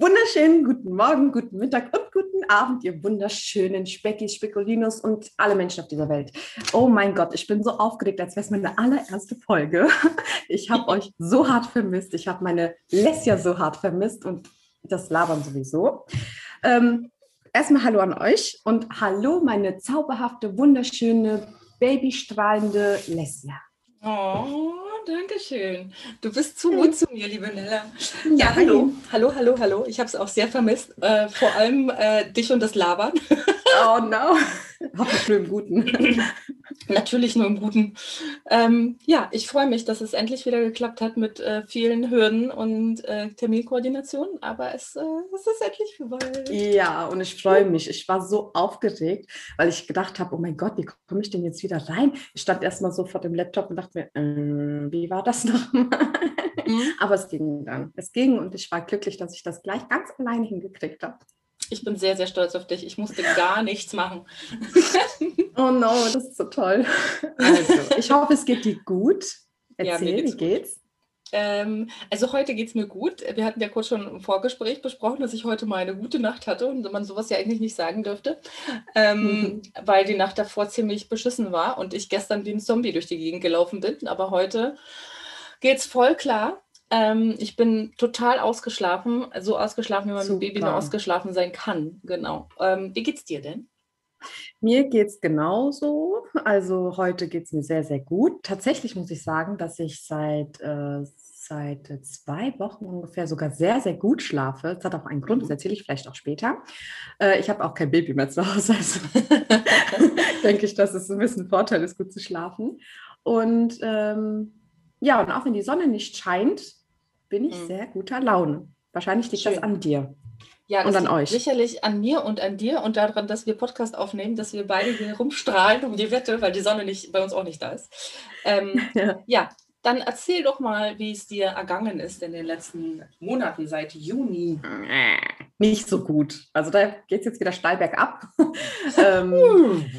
Wunderschönen guten Morgen, guten Mittag und guten Abend, ihr wunderschönen Speckis, Spekulinos und alle Menschen auf dieser Welt. Oh mein Gott, ich bin so aufgeregt, als wäre es meine allererste Folge. Ich habe euch so hart vermisst. Ich habe meine Lesja so hart vermisst und das Labern sowieso. Ähm, erstmal Hallo an euch und Hallo, meine zauberhafte, wunderschöne, babystrahlende Lesja. Oh, danke schön. Du bist zu gut zu mir, liebe Nella. Ja, ja hallo. Hallo, hallo, hallo. Ich habe es auch sehr vermisst. Äh, vor allem äh, dich und das Labern. Oh no. Hoffentlich nur im Guten. Natürlich nur im Guten. Ähm, ja, ich freue mich, dass es endlich wieder geklappt hat mit äh, vielen Hürden und äh, Terminkoordination, aber es, äh, es, ist endlich vorbei. Ja, und ich freue mich. Ich war so aufgeregt, weil ich gedacht habe, oh mein Gott, wie komme ich denn jetzt wieder rein? Ich stand erstmal so vor dem Laptop und dachte mir, äh, wie war das nochmal? Mhm. Aber es ging dann. Es ging und ich war glücklich, dass ich das gleich ganz alleine hingekriegt habe. Ich bin sehr, sehr stolz auf dich. Ich musste gar nichts machen. oh no, das ist so toll. Also, ich hoffe, es geht dir gut. Erzähl, ja, geht's wie geht's? Ähm, also heute geht es mir gut. Wir hatten ja kurz schon im Vorgespräch besprochen, dass ich heute mal eine gute Nacht hatte und man sowas ja eigentlich nicht sagen dürfte, ähm, mhm. weil die Nacht davor ziemlich beschissen war und ich gestern wie ein Zombie durch die Gegend gelaufen bin. Aber heute geht es voll klar. Ähm, ich bin total ausgeschlafen, so ausgeschlafen, wie man mit Baby nur ausgeschlafen sein kann. Genau. Ähm, wie geht's dir denn? Mir geht es genauso. Also heute geht es mir sehr, sehr gut. Tatsächlich muss ich sagen, dass ich seit, äh, seit zwei Wochen ungefähr sogar sehr, sehr gut schlafe. Das hat auch einen Grund, das erzähle ich vielleicht auch später. Äh, ich habe auch kein Baby mehr zu Hause. Also denke ich, dass es ein bisschen Vorteil ist, gut zu schlafen. Und ähm, ja, und auch wenn die Sonne nicht scheint, bin ich mhm. sehr guter Laune. Wahrscheinlich liegt Schön. das an dir. Ja, und an euch. Sicherlich an mir und an dir und daran, dass wir Podcast aufnehmen, dass wir beide hier rumstrahlen um die Wette, weil die Sonne nicht, bei uns auch nicht da ist. Ähm, ja. ja, dann erzähl doch mal, wie es dir ergangen ist in den letzten Monaten seit Juni. Nicht so gut. Also da geht es jetzt wieder steil bergab. ähm, hm.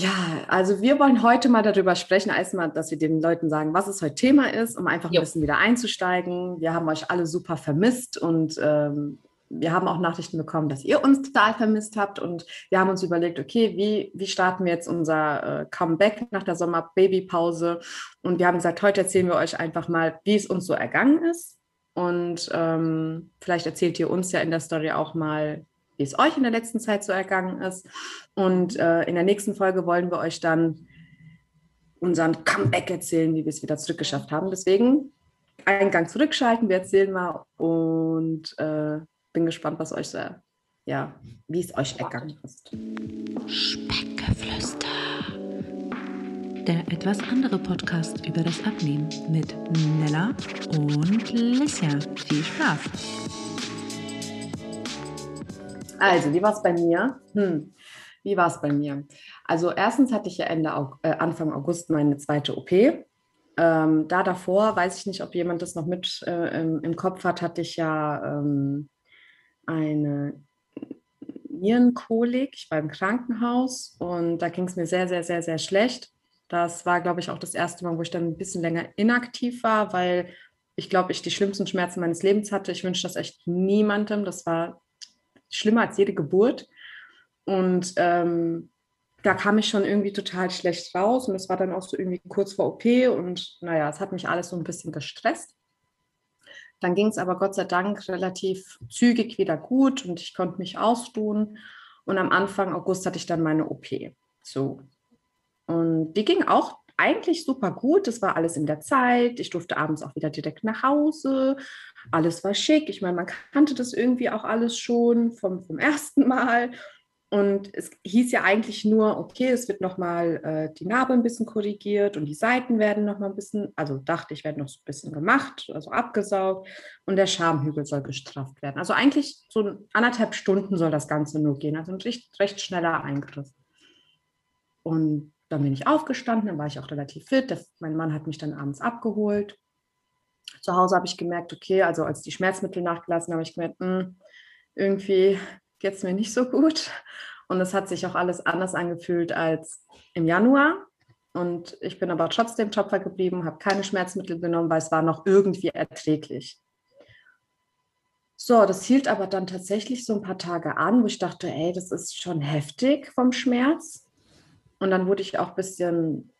Ja, also wir wollen heute mal darüber sprechen, erstmal, dass wir den Leuten sagen, was es heute Thema ist, um einfach ein jo. bisschen wieder einzusteigen. Wir haben euch alle super vermisst und ähm, wir haben auch Nachrichten bekommen, dass ihr uns total vermisst habt und wir haben uns überlegt, okay, wie, wie starten wir jetzt unser äh, Comeback nach der Sommer-Baby-Pause? Und wir haben gesagt, heute erzählen wir euch einfach mal, wie es uns so ergangen ist. Und ähm, vielleicht erzählt ihr uns ja in der Story auch mal, wie es euch in der letzten Zeit so ergangen ist. Und äh, in der nächsten Folge wollen wir euch dann unseren Comeback erzählen, wie wir es wieder zurückgeschafft haben. Deswegen einen Gang zurückschalten, wir erzählen mal und äh, bin gespannt, was euch so, ja, wie es euch ergangen ist. Speckgeflüster. Der etwas andere Podcast über das Abnehmen mit Nella und Lissia. Viel Spaß! Also, wie war es bei mir? Hm. Wie war es bei mir? Also, erstens hatte ich ja Ende, äh, Anfang August meine zweite OP. Ähm, da davor, weiß ich nicht, ob jemand das noch mit äh, im, im, Kopf hat, hatte ich ja ähm, eine Nierenkolik. Ich war im Krankenhaus und da ging es mir sehr, sehr, sehr, sehr schlecht. Das war, glaube ich, auch das erste Mal, wo ich dann ein bisschen länger inaktiv war, weil ich glaube, ich die schlimmsten Schmerzen meines Lebens hatte. Ich wünsche das echt niemandem. Das war schlimmer als jede Geburt. Und ähm, da kam ich schon irgendwie total schlecht raus und es war dann auch so irgendwie kurz vor OP und naja, es hat mich alles so ein bisschen gestresst. Dann ging es aber Gott sei Dank relativ zügig wieder gut und ich konnte mich ausruhen. Und am Anfang August hatte ich dann meine OP. So. Und die ging auch eigentlich super gut. Das war alles in der Zeit. Ich durfte abends auch wieder direkt nach Hause. Alles war schick. Ich meine, man kannte das irgendwie auch alles schon vom, vom ersten Mal. Und es hieß ja eigentlich nur, okay, es wird nochmal äh, die Narbe ein bisschen korrigiert und die Seiten werden nochmal ein bisschen, also dachte ich, werden noch so ein bisschen gemacht, also abgesaugt und der Schamhügel soll gestrafft werden. Also eigentlich so anderthalb Stunden soll das Ganze nur gehen, also ein recht, recht schneller Eingriff. Und dann bin ich aufgestanden, dann war ich auch relativ fit. Der, mein Mann hat mich dann abends abgeholt. Zu Hause habe ich gemerkt, okay, also als die Schmerzmittel nachgelassen, habe ich gemerkt, mh, hm, irgendwie geht es mir nicht so gut. Und es hat sich auch alles anders angefühlt als im Januar. Und ich bin aber trotzdem Topfer geblieben, habe keine Schmerzmittel genommen, weil es war noch irgendwie erträglich. So, das hielt aber dann tatsächlich so ein paar Tage an, wo ich dachte, ey, das ist schon heftig vom Schmerz. Und dann wurde ich auch ein bisschen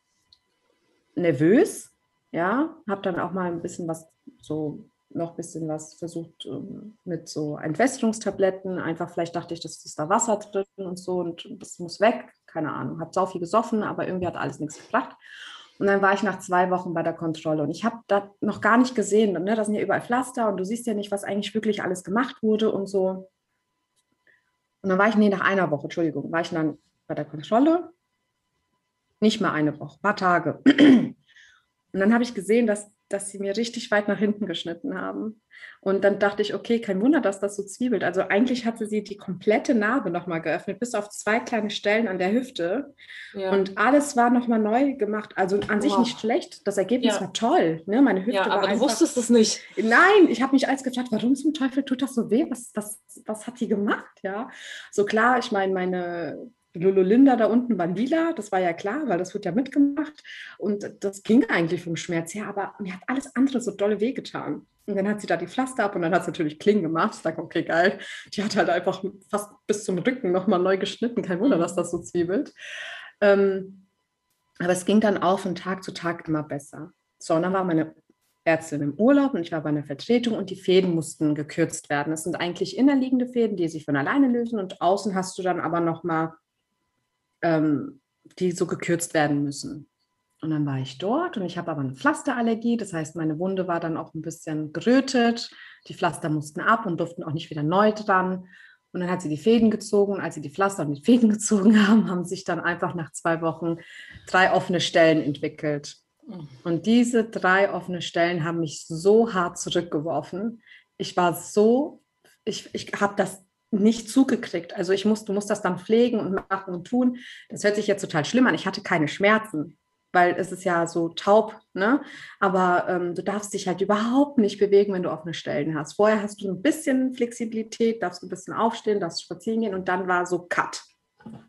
nervös, ja, habe dann auch mal ein bisschen was so noch ein bisschen was versucht ähm, mit so Entwässerungstabletten. Einfach vielleicht dachte ich, dass ist da Wasser drin und so und das muss weg. Keine Ahnung. Habe so viel gesoffen, aber irgendwie hat alles nichts gebracht. Und dann war ich nach zwei Wochen bei der Kontrolle und ich habe da noch gar nicht gesehen, ne? da sind ja überall Pflaster und du siehst ja nicht, was eigentlich wirklich alles gemacht wurde und so. Und dann war ich, nee, nach einer Woche, Entschuldigung, war ich dann bei der Kontrolle. Nicht mal eine Woche, ein paar Tage. Und dann habe ich gesehen, dass dass sie mir richtig weit nach hinten geschnitten haben. Und dann dachte ich, okay, kein Wunder, dass das so zwiebelt. Also eigentlich hatte sie die komplette Narbe nochmal geöffnet, bis auf zwei kleine Stellen an der Hüfte. Ja. Und alles war nochmal neu gemacht. Also an sich nicht schlecht. Das Ergebnis ja. war toll. Ne? Meine Hüfte ja, aber war du wusstest es nicht. Nein, ich habe mich alles gefragt, warum zum Teufel tut das so weh? Was, was, was hat die gemacht? Ja, so klar, ich meine, meine Lolo Linda da unten war lila, das war ja klar, weil das wird ja mitgemacht. Und das ging eigentlich vom Schmerz her, aber mir hat alles andere so dolle wehgetan. Und dann hat sie da die Pflaster ab und dann hat sie natürlich Klingen gemacht. Ich sage, okay, geil. Die hat halt einfach fast bis zum Rücken nochmal neu geschnitten. Kein Wunder, dass das so zwiebelt. Ähm, aber es ging dann auch von Tag zu Tag immer besser. So, und dann war meine Ärztin im Urlaub und ich war bei einer Vertretung und die Fäden mussten gekürzt werden. Das sind eigentlich innerliegende Fäden, die sich von alleine lösen und außen hast du dann aber nochmal ähm, die so gekürzt werden müssen. Und dann war ich dort und ich habe aber eine Pflasterallergie. Das heißt, meine Wunde war dann auch ein bisschen gerötet. Die Pflaster mussten ab und durften auch nicht wieder neu dran. Und dann hat sie die Fäden gezogen. Und als sie die Pflaster und die Fäden gezogen haben, haben sich dann einfach nach zwei Wochen drei offene Stellen entwickelt. Und diese drei offene Stellen haben mich so hart zurückgeworfen. Ich war so, ich, ich habe das nicht zugekriegt. Also ich muss, du musst das dann pflegen und machen und tun. Das hört sich jetzt total schlimm an. Ich hatte keine Schmerzen, weil es ist ja so taub, ne? Aber ähm, du darfst dich halt überhaupt nicht bewegen, wenn du offene Stellen hast. Vorher hast du ein bisschen Flexibilität, darfst ein bisschen aufstehen, darfst spazieren gehen und dann war so Cut.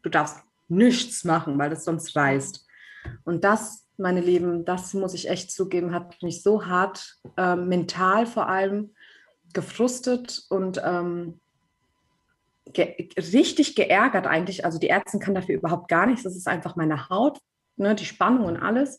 Du darfst nichts machen, weil das sonst reißt. Und das, meine Lieben, das muss ich echt zugeben, hat mich so hart äh, mental vor allem gefrustet und ähm, ge richtig geärgert eigentlich. Also die Ärztin kann dafür überhaupt gar nichts. Das ist einfach meine Haut, ne, die Spannung und alles.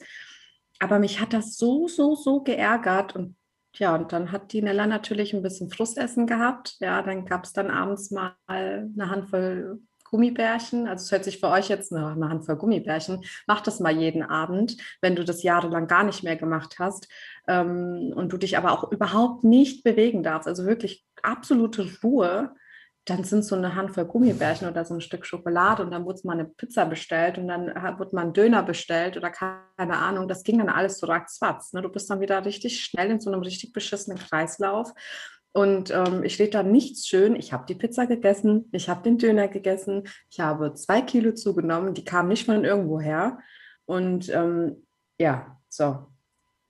Aber mich hat das so, so, so geärgert. Und ja, und dann hat die Nella natürlich ein bisschen Frustessen gehabt. Ja, dann gab es dann abends mal eine Handvoll Gummibärchen. Also es hört sich für euch jetzt eine, eine Handvoll Gummibärchen. Mach das mal jeden Abend, wenn du das jahrelang gar nicht mehr gemacht hast ähm, und du dich aber auch überhaupt nicht bewegen darfst. Also wirklich absolute Ruhe dann sind so eine Handvoll Gummibärchen oder so ein Stück Schokolade und dann wurde mal eine Pizza bestellt und dann wurde mal ein Döner bestellt oder keine Ahnung. Das ging dann alles so ratzfatz. Ne? Du bist dann wieder richtig schnell in so einem richtig beschissenen Kreislauf. Und ähm, ich rede da nichts schön. Ich habe die Pizza gegessen, ich habe den Döner gegessen, ich habe zwei Kilo zugenommen, die kamen nicht von irgendwo her. Und ähm, ja, so.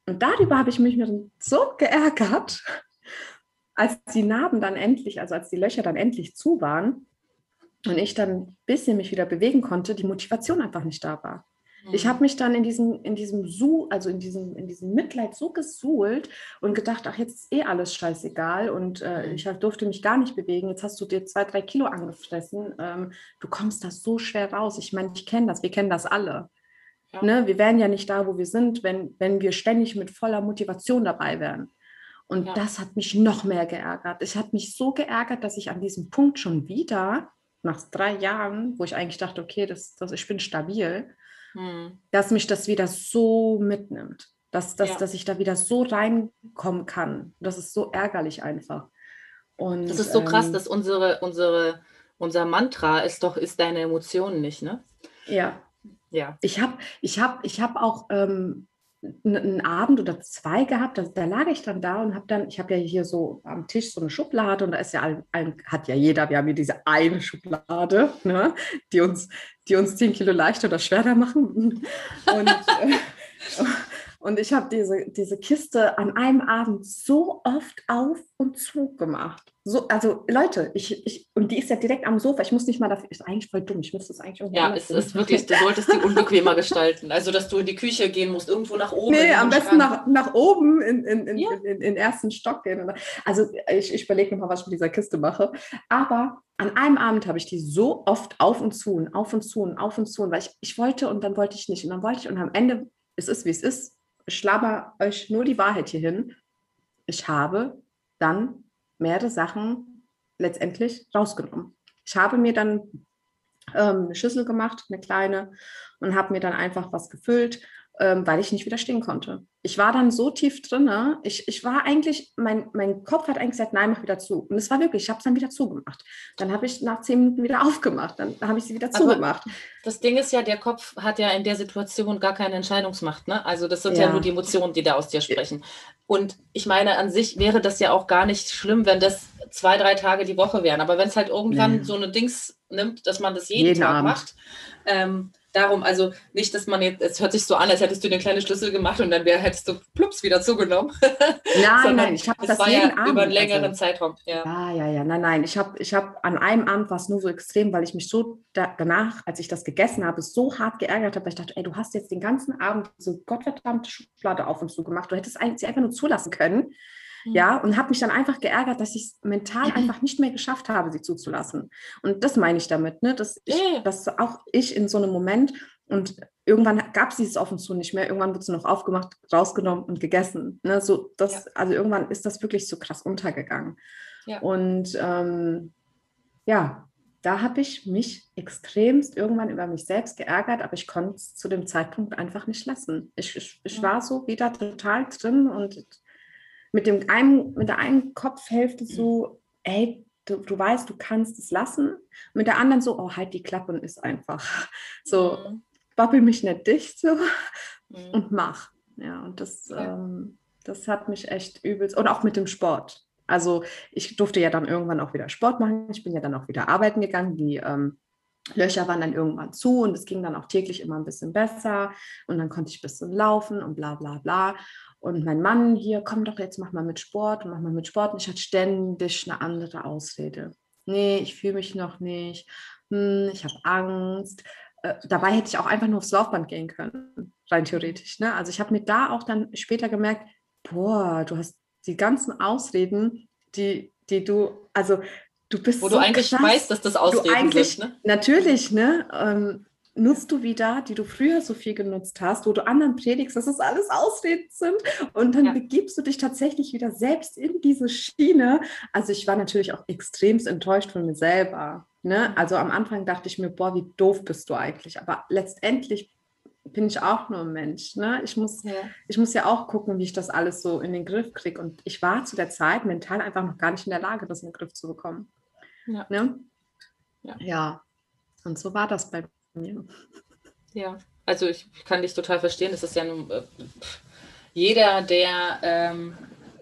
Und darüber habe ich mich so geärgert, als die Narben dann endlich, also als die Löcher dann endlich zu waren und ich dann ein bisschen mich wieder bewegen konnte, die Motivation einfach nicht da war. Mhm. Ich habe mich dann in diesem, in diesem Su, also in diesem, in diesem Mitleid so gesuhlt und gedacht, ach, jetzt ist eh alles scheißegal und äh, mhm. ich durfte mich gar nicht bewegen. Jetzt hast du dir zwei, drei Kilo angefressen. Ähm, du kommst da so schwer raus. Ich meine, ich kenne das, wir kennen das alle. Ja. Ne? Wir wären ja nicht da, wo wir sind, wenn, wenn wir ständig mit voller Motivation dabei wären. Und ja. das hat mich noch mehr geärgert. Es hat mich so geärgert, dass ich an diesem Punkt schon wieder, nach drei Jahren, wo ich eigentlich dachte, okay, das, das, ich bin stabil, hm. dass mich das wieder so mitnimmt. Dass, dass, ja. dass ich da wieder so reinkommen kann. Das ist so ärgerlich einfach. Und, das ist so krass, ähm, dass unsere, unsere, unser Mantra ist doch, ist deine Emotionen nicht, ne? Ja. Ja. Ich habe ich hab, ich hab auch ähm, einen Abend oder zwei gehabt, da, da lag ich dann da und habe dann, ich habe ja hier so am Tisch so eine Schublade und da ist ja ein, ein, hat ja jeder, wir haben hier diese eine Schublade, ne, die uns, die uns zehn Kilo leichter oder schwerer machen. Und, äh, Und ich habe diese, diese Kiste an einem Abend so oft auf und zu gemacht. So, also Leute, ich, ich, und die ist ja direkt am Sofa. Ich muss nicht mal dafür, ist eigentlich voll dumm. Ich müsste es eigentlich irgendwie. Ja, es ist wirklich, du solltest die unbequemer gestalten. Also, dass du in die Küche gehen musst, irgendwo nach oben. Nee, am besten nach, nach oben in, in, in, ja. in, in, in, ersten Stock gehen. Also, ich, ich überlege nochmal, was ich mit dieser Kiste mache. Aber an einem Abend habe ich die so oft auf und zu und auf und zu und auf und zu, weil ich, ich wollte und dann wollte ich nicht und dann wollte ich und am Ende, es ist wie es ist, ich schlabber euch nur die Wahrheit hier hin. Ich habe dann mehrere Sachen letztendlich rausgenommen. Ich habe mir dann ähm, eine Schüssel gemacht, eine kleine, und habe mir dann einfach was gefüllt, ähm, weil ich nicht widerstehen konnte. Ich war dann so tief drin, ich, ich war eigentlich, mein, mein Kopf hat eigentlich gesagt, nein, mach wieder zu. Und es war wirklich, ich habe es dann wieder zugemacht. Dann habe ich nach zehn Minuten wieder aufgemacht, dann habe ich sie wieder Aber zugemacht. Das Ding ist ja, der Kopf hat ja in der Situation gar keine Entscheidungsmacht. Ne? Also das sind ja. ja nur die Emotionen, die da aus dir sprechen. Und ich meine, an sich wäre das ja auch gar nicht schlimm, wenn das zwei, drei Tage die Woche wären. Aber wenn es halt irgendwann nee. so eine Dings nimmt, dass man das jeden, jeden Tag Abend. macht, ähm, darum, also nicht, dass man jetzt, es hört sich so an, als hättest du den kleinen Schlüssel gemacht und dann wär, hättest du plups wieder zugenommen. Nein, nein, ich habe das war jeden ja Abend, über einen längeren also, Zeitraum. Ja. ja, ja, ja, nein, nein, ich habe ich hab an einem Abend war es nur so extrem, weil ich mich so da, danach, als ich das gegessen habe, so hart geärgert habe, weil ich dachte, ey, du hast jetzt den ganzen Abend so gottverdammte Schublade auf und zu gemacht, du hättest sie einfach nur zulassen können. Mhm. Ja, und habe mich dann einfach geärgert, dass ich es mental einfach nicht mehr geschafft habe, sie zuzulassen. Und das meine ich damit, ne? dass, ich, dass auch ich in so einem Moment und irgendwann gab es dieses auf und zu nicht mehr. Irgendwann wurde es noch aufgemacht, rausgenommen und gegessen. Ne? So, das, ja. Also irgendwann ist das wirklich so krass untergegangen. Ja. Und ähm, ja, da habe ich mich extremst irgendwann über mich selbst geärgert, aber ich konnte es zu dem Zeitpunkt einfach nicht lassen. Ich, ich, ich ja. war so wieder total drin und mit, dem einen, mit der einen Kopfhälfte so, ey, du, du weißt, du kannst es lassen. mit der anderen so, oh, halt die Klappe und ist einfach. So, mhm. babbel mich nicht dicht so mhm. und mach. Ja, und das, ja. Ähm, das hat mich echt übelst. Und auch mit dem Sport. Also ich durfte ja dann irgendwann auch wieder Sport machen. Ich bin ja dann auch wieder arbeiten gegangen. Die ähm, Löcher waren dann irgendwann zu und es ging dann auch täglich immer ein bisschen besser. Und dann konnte ich ein bisschen laufen und bla bla bla. Und mein Mann hier, komm doch jetzt, mach mal mit Sport und mach mal mit Sport. Und ich hatte ständig eine andere Ausrede. Nee, ich fühle mich noch nicht. Hm, ich habe Angst. Äh, dabei hätte ich auch einfach nur aufs Laufband gehen können, rein theoretisch. Ne? Also ich habe mir da auch dann später gemerkt, boah, du hast die ganzen Ausreden, die, die du, also du bist Wo so du eigentlich krass, weißt, dass das Ausreden sind, ne? Natürlich, ne? Ähm, nutzt du wieder, die du früher so viel genutzt hast, wo du anderen predigst, dass es alles Ausreden sind und dann ja. begibst du dich tatsächlich wieder selbst in diese Schiene. Also ich war natürlich auch extremst enttäuscht von mir selber. Ne? Also am Anfang dachte ich mir, boah, wie doof bist du eigentlich. Aber letztendlich bin ich auch nur ein Mensch. Ne? Ich, muss, ja. ich muss ja auch gucken, wie ich das alles so in den Griff kriege. Und ich war zu der Zeit mental einfach noch gar nicht in der Lage, das in den Griff zu bekommen. Ja. Ne? ja. ja. Und so war das bei ja. ja, also ich kann dich total verstehen. Das ist ja nun, äh, jeder, der ähm,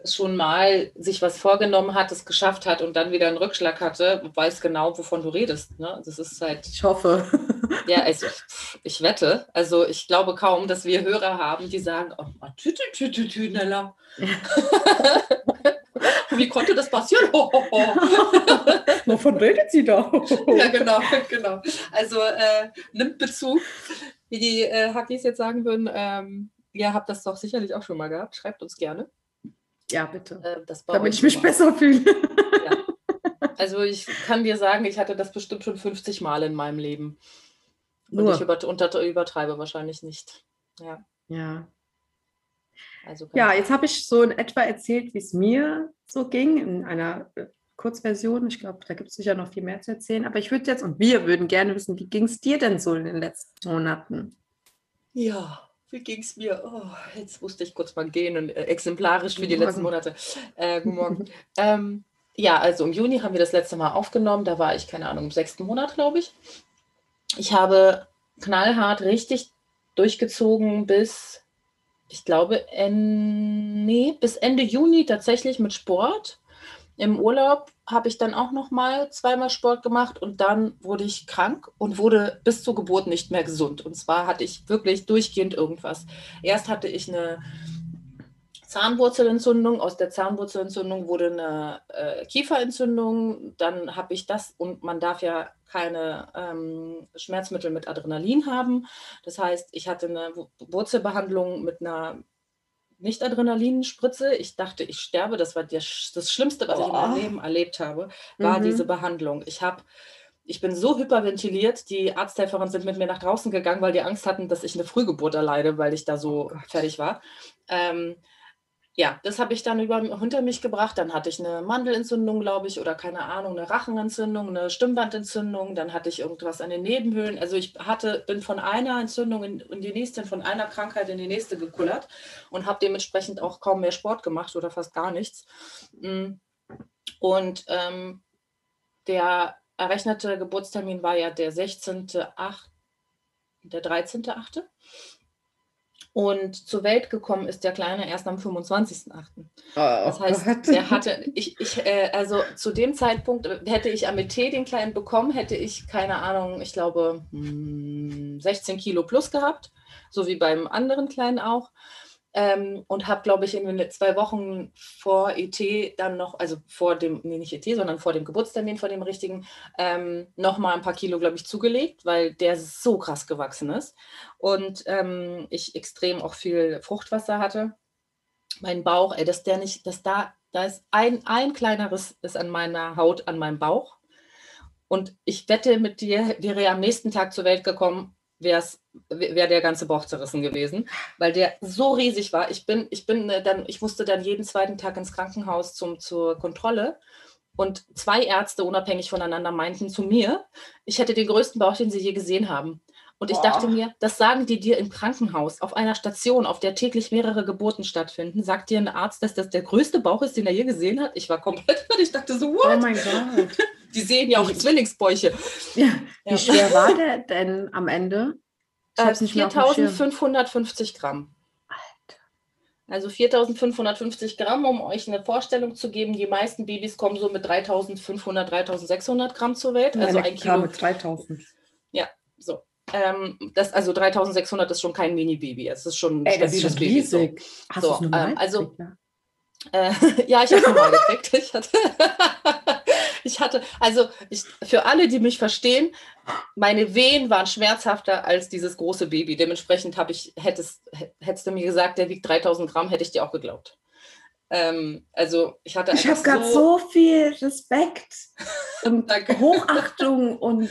schon mal sich was vorgenommen hat, es geschafft hat und dann wieder einen Rückschlag hatte, weiß genau, wovon du redest. Ne? Das ist halt. Ich hoffe. Ja, also ich wette. Also ich glaube kaum, dass wir Hörer haben, die sagen, oh, tü, tü, tü, tü, Nella. Wie konnte das passieren? Wovon redet sie da? ja, genau, genau. Also äh, nimmt Bezug, wie die äh, Hackis jetzt sagen würden. Ähm, ihr habt das doch sicherlich auch schon mal gehabt. Schreibt uns gerne. Ja, bitte. Äh, Damit ich mich mal. besser fühle. Ja. Also ich kann dir sagen, ich hatte das bestimmt schon 50 Mal in meinem Leben. Und Nur. ich über, unter, übertreibe wahrscheinlich nicht. Ja. Ja. Also ja, jetzt habe ich so in etwa erzählt, wie es mir so ging, in einer äh, Kurzversion. Ich glaube, da gibt es sicher noch viel mehr zu erzählen. Aber ich würde jetzt, und wir würden gerne wissen, wie ging es dir denn so in den letzten Monaten? Ja, wie ging es mir? Oh, jetzt musste ich kurz mal gehen und äh, exemplarisch für die letzten Monate. Äh, guten Morgen. ähm, ja, also im Juni haben wir das letzte Mal aufgenommen. Da war ich, keine Ahnung, im sechsten Monat, glaube ich. Ich habe knallhart richtig durchgezogen bis ich glaube, en, nee, bis Ende Juni tatsächlich mit Sport. Im Urlaub habe ich dann auch noch mal zweimal Sport gemacht und dann wurde ich krank und wurde bis zur Geburt nicht mehr gesund. Und zwar hatte ich wirklich durchgehend irgendwas. Erst hatte ich eine Zahnwurzelentzündung. Aus der Zahnwurzelentzündung wurde eine äh, Kieferentzündung. Dann habe ich das und man darf ja keine ähm, Schmerzmittel mit Adrenalin haben. Das heißt, ich hatte eine Wurzelbehandlung mit einer nicht Adrenalinspritze. Ich dachte, ich sterbe. Das war das, das Schlimmste, was oh. ich in meinem Leben erlebt habe, war mhm. diese Behandlung. Ich habe ich bin so hyperventiliert, die Arzthelferinnen sind mit mir nach draußen gegangen, weil die Angst hatten, dass ich eine Frühgeburt erleide, weil ich da so oh fertig war. Ähm, ja, das habe ich dann über, hinter mich gebracht. Dann hatte ich eine Mandelentzündung, glaube ich, oder keine Ahnung, eine Rachenentzündung, eine Stimmbandentzündung. Dann hatte ich irgendwas an den Nebenhöhlen. Also ich hatte, bin von einer Entzündung in, in die nächste, von einer Krankheit in die nächste gekullert und habe dementsprechend auch kaum mehr Sport gemacht oder fast gar nichts. Mm. Und ähm, der errechnete Geburtstermin war ja der 16.8., der 13.8. Und zur Welt gekommen ist der Kleine erst am 25.08. Oh, das heißt, Gott. der hatte, ich, ich, äh, also zu dem Zeitpunkt äh, hätte ich AMT den Kleinen bekommen, hätte ich, keine Ahnung, ich glaube 16 hm, Kilo plus gehabt, so wie beim anderen Kleinen auch. Ähm, und habe, glaube ich, in zwei Wochen vor ET dann noch, also vor dem, nee, nicht ET, sondern vor dem Geburtstermin, vor dem richtigen, ähm, noch mal ein paar Kilo, glaube ich, zugelegt, weil der so krass gewachsen ist. Und ähm, ich extrem auch viel Fruchtwasser hatte. Mein Bauch, ey, dass der nicht, dass da, da ist ein, ein kleineres ist an meiner Haut, an meinem Bauch. Und ich wette mit dir, wäre er am nächsten Tag zur Welt gekommen, wäre wär der ganze Bauch zerrissen gewesen, weil der so riesig war. Ich bin, ich bin äh, dann, ich musste dann jeden zweiten Tag ins Krankenhaus zum, zur Kontrolle. Und zwei Ärzte unabhängig voneinander meinten zu mir, ich hätte den größten Bauch, den sie je gesehen haben. Und ich Boah. dachte mir, das sagen die dir im Krankenhaus, auf einer Station, auf der täglich mehrere Geburten stattfinden. Sagt dir ein Arzt, dass das der größte Bauch ist, den er je gesehen hat? Ich war komplett, ich dachte so, what? Oh mein Gott. Die sehen ja auch Zwillingsbäuche. Ja. Wie ja. schwer war der denn am Ende? Äh, 4550 Gramm. Alter. Also 4550 Gramm, um euch eine Vorstellung zu geben. Die meisten Babys kommen so mit 3500, 3600 Gramm zur Welt. Also ein Kilo. mit 3000. Ja, so. Ähm, das, also 3600 ist schon kein Mini-Baby. Es ist schon ein Ey, das ist Baby. Riesig. So. Hast so, ähm, also, äh, ja, ich habe es mal gekriegt. Ich hatte, ich hatte, also ich, für alle, die mich verstehen, meine Wehen waren schmerzhafter als dieses große Baby. Dementsprechend habe ich, hättest, hättest du mir gesagt, der wiegt 3000 Gramm, hätte ich dir auch geglaubt. Ähm, also ich hatte Ich habe gerade so, so viel Respekt und Hochachtung und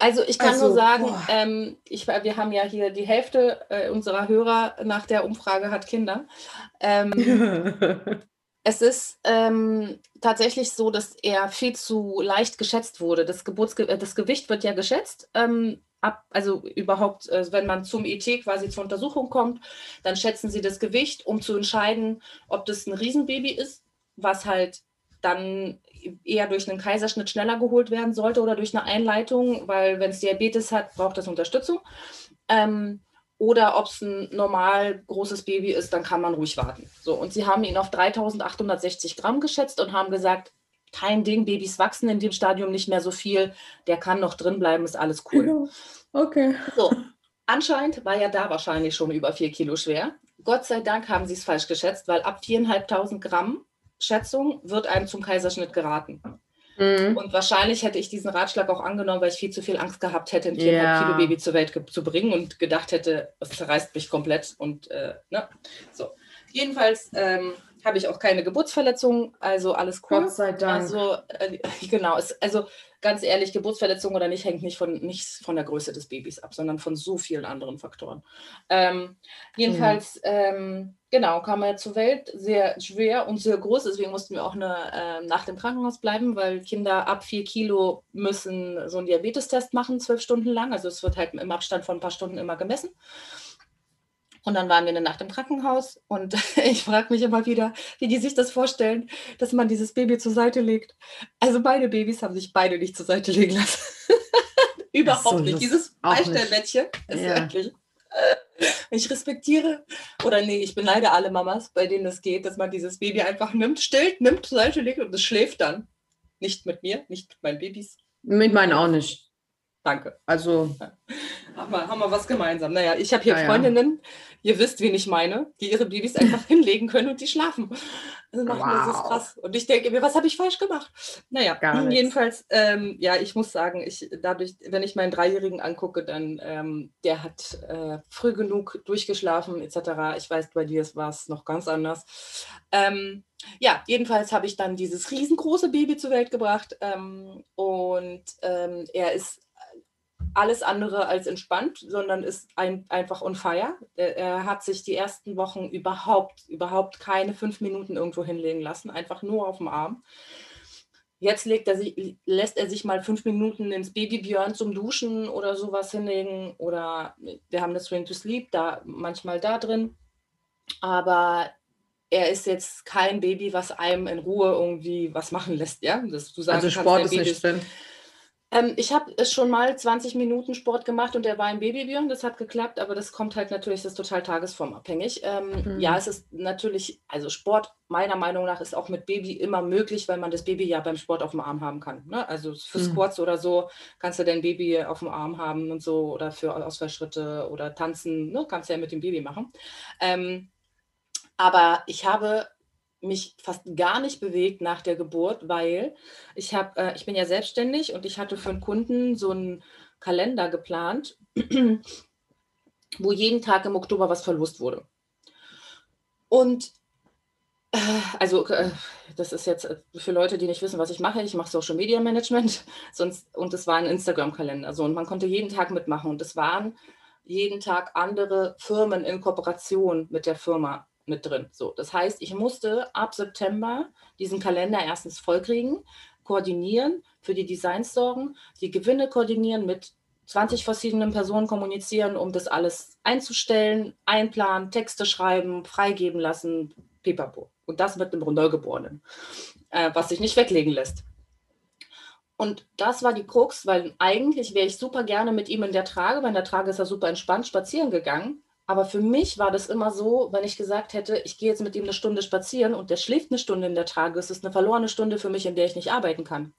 also ich kann also, nur sagen, ähm, ich, wir haben ja hier die Hälfte äh, unserer Hörer nach der Umfrage hat Kinder. Ähm, es ist ähm, tatsächlich so, dass er viel zu leicht geschätzt wurde. Das, Geburtsge äh, das Gewicht wird ja geschätzt. Ähm, ab, also überhaupt, äh, wenn man zum ET quasi zur Untersuchung kommt, dann schätzen sie das Gewicht, um zu entscheiden, ob das ein Riesenbaby ist, was halt dann eher durch einen Kaiserschnitt schneller geholt werden sollte oder durch eine Einleitung, weil wenn es Diabetes hat, braucht es Unterstützung. Ähm, oder ob es ein normal großes Baby ist, dann kann man ruhig warten. So, und sie haben ihn auf 3860 Gramm geschätzt und haben gesagt, kein Ding, Babys wachsen in dem Stadium nicht mehr so viel, der kann noch drin bleiben, ist alles cool. Okay. So, anscheinend war er da wahrscheinlich schon über vier Kilo schwer. Gott sei Dank haben sie es falsch geschätzt, weil ab 4.500 Gramm Schätzung wird einem zum Kaiserschnitt geraten. Mhm. Und wahrscheinlich hätte ich diesen Ratschlag auch angenommen, weil ich viel zu viel Angst gehabt hätte, ein 4,5 ja. Kilo Baby zur Welt zu bringen und gedacht hätte, es zerreißt mich komplett. Und äh, ne? so. Jedenfalls ähm, habe ich auch keine Geburtsverletzungen, also alles cool. Gott sei Dank. Also, äh, genau, es, also ganz ehrlich, Geburtsverletzung oder nicht, hängt nicht von, nicht von der Größe des Babys ab, sondern von so vielen anderen Faktoren. Ähm, jedenfalls, mhm. ähm, genau, kam er zur Welt, sehr schwer und sehr groß, deswegen mussten wir auch eine, äh, nach dem Krankenhaus bleiben, weil Kinder ab vier Kilo müssen so einen Diabetestest machen, zwölf Stunden lang. Also es wird halt im Abstand von ein paar Stunden immer gemessen. Und dann waren wir eine Nacht im Krankenhaus und ich frage mich immer wieder, wie die sich das vorstellen, dass man dieses Baby zur Seite legt. Also beide Babys haben sich beide nicht zur Seite legen lassen. Überhaupt so, nicht. Dieses Beistellbettchen ist ja. wirklich. Ich respektiere, oder nee, ich beneide alle Mamas, bei denen es geht, dass man dieses Baby einfach nimmt, stillt, nimmt, zur Seite legt und es schläft dann. Nicht mit mir, nicht mit meinen Babys. Mit meinen auch nicht. Danke. Also. Haben wir, haben wir was gemeinsam. Naja, ich habe hier Naja. Freundinnen, ihr wisst, wen ich meine, die ihre Babys einfach hinlegen können und die schlafen. Das, macht mir, das ist Wow. krass. Und ich denke mir, was habe ich falsch gemacht? Naja, Gar jedenfalls, ähm, ja, ich muss sagen, ich dadurch, wenn ich meinen Dreijährigen angucke, dann, ähm, der hat äh, früh genug durchgeschlafen, etc. Ich weiß, bei dir war es noch ganz anders. Ähm, ja, jedenfalls habe ich dann dieses riesengroße Baby zur Welt gebracht ähm, und ähm, er ist alles andere als entspannt, sondern ist ein, einfach on fire. Er, er hat sich die ersten Wochen überhaupt, überhaupt keine fünf Minuten irgendwo hinlegen lassen, einfach nur auf dem Arm. Jetzt legt er sich, lässt er sich mal fünf Minuten ins Babybjörn zum Duschen oder sowas hinlegen. Oder wir haben das Swing to Sleep, da manchmal da drin. Aber er ist jetzt kein Baby, was einem in Ruhe irgendwie was machen lässt, ja? Dass du sagen Also Sport ist Baby nicht drin. Ähm, ich habe es schon mal 20 Minuten Sport gemacht und der war im Babybjörn, das hat geklappt, aber das kommt halt natürlich, das ist total tagesformabhängig. Ähm, Mhm. Ja, es ist natürlich, also Sport meiner Meinung nach ist auch mit Baby immer möglich, weil man das Baby ja beim Sport auf dem Arm haben kann. Ne? Also für Mhm. Squats oder so kannst du dein Baby auf dem Arm haben und so oder für Ausfallschritte oder tanzen, ne? kannst du ja mit dem Baby machen. Ähm, aber ich habe mich fast gar nicht bewegt nach der Geburt, weil ich habe, äh, ich bin ja selbstständig und ich hatte für einen Kunden so einen Kalender geplant, wo jeden Tag im Oktober was verlost wurde. Und äh, also äh, das ist jetzt äh, für Leute, die nicht wissen, was ich mache. Ich mache Social Media Management, sonst und es war ein Instagram-Kalender. So und man konnte jeden Tag mitmachen und es waren jeden Tag andere Firmen in Kooperation mit der Firma mit drin. So, das heißt, ich musste ab September diesen Kalender erstens vollkriegen, koordinieren, für die Designs sorgen, die Gewinne koordinieren, mit 20 verschiedenen Personen kommunizieren, um das alles einzustellen, einplanen, Texte schreiben, freigeben lassen, pipapo. Und das mit einem Neugeborenen, äh, was sich nicht weglegen lässt. Und das war die Krux, weil eigentlich wäre ich super gerne mit ihm in der Trage, weil in der Trage ist er super entspannt spazieren gegangen. Aber für mich war das immer so, wenn ich gesagt hätte, ich gehe jetzt mit ihm eine Stunde spazieren und der schläft eine Stunde in der Trage, es ist eine verlorene Stunde für mich, in der ich nicht arbeiten kann.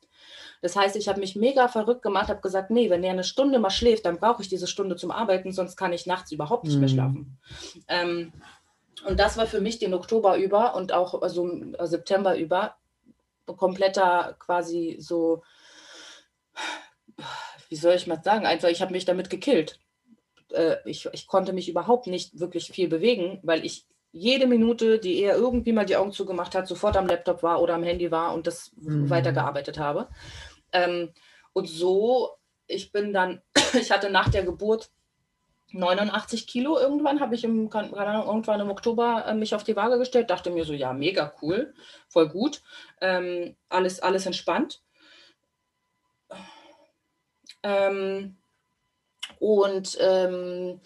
Das heißt, ich habe mich mega verrückt gemacht, habe gesagt, nee, wenn er eine Stunde mal schläft, dann brauche ich diese Stunde zum Arbeiten, sonst kann ich nachts überhaupt nicht mehr Mhm. schlafen. Ähm, und das war für mich den Oktober über und auch also äh, September über kompletter quasi so, wie soll ich mal sagen, einfach, ich habe mich damit gekillt. Äh, ich, ich konnte mich überhaupt nicht wirklich viel bewegen, weil ich jede Minute, die er irgendwie mal die Augen zugemacht hat, sofort am Laptop war oder am Handy war und das Mhm. weitergearbeitet habe. Ähm, und so, ich bin dann, ich hatte nach der Geburt 89 Kilo irgendwann, habe ich im, keine Ahnung, irgendwann im Oktober äh, mich auf die Waage gestellt, dachte mir so, ja, mega cool, voll gut, ähm, alles, alles entspannt. Ähm, und ähm,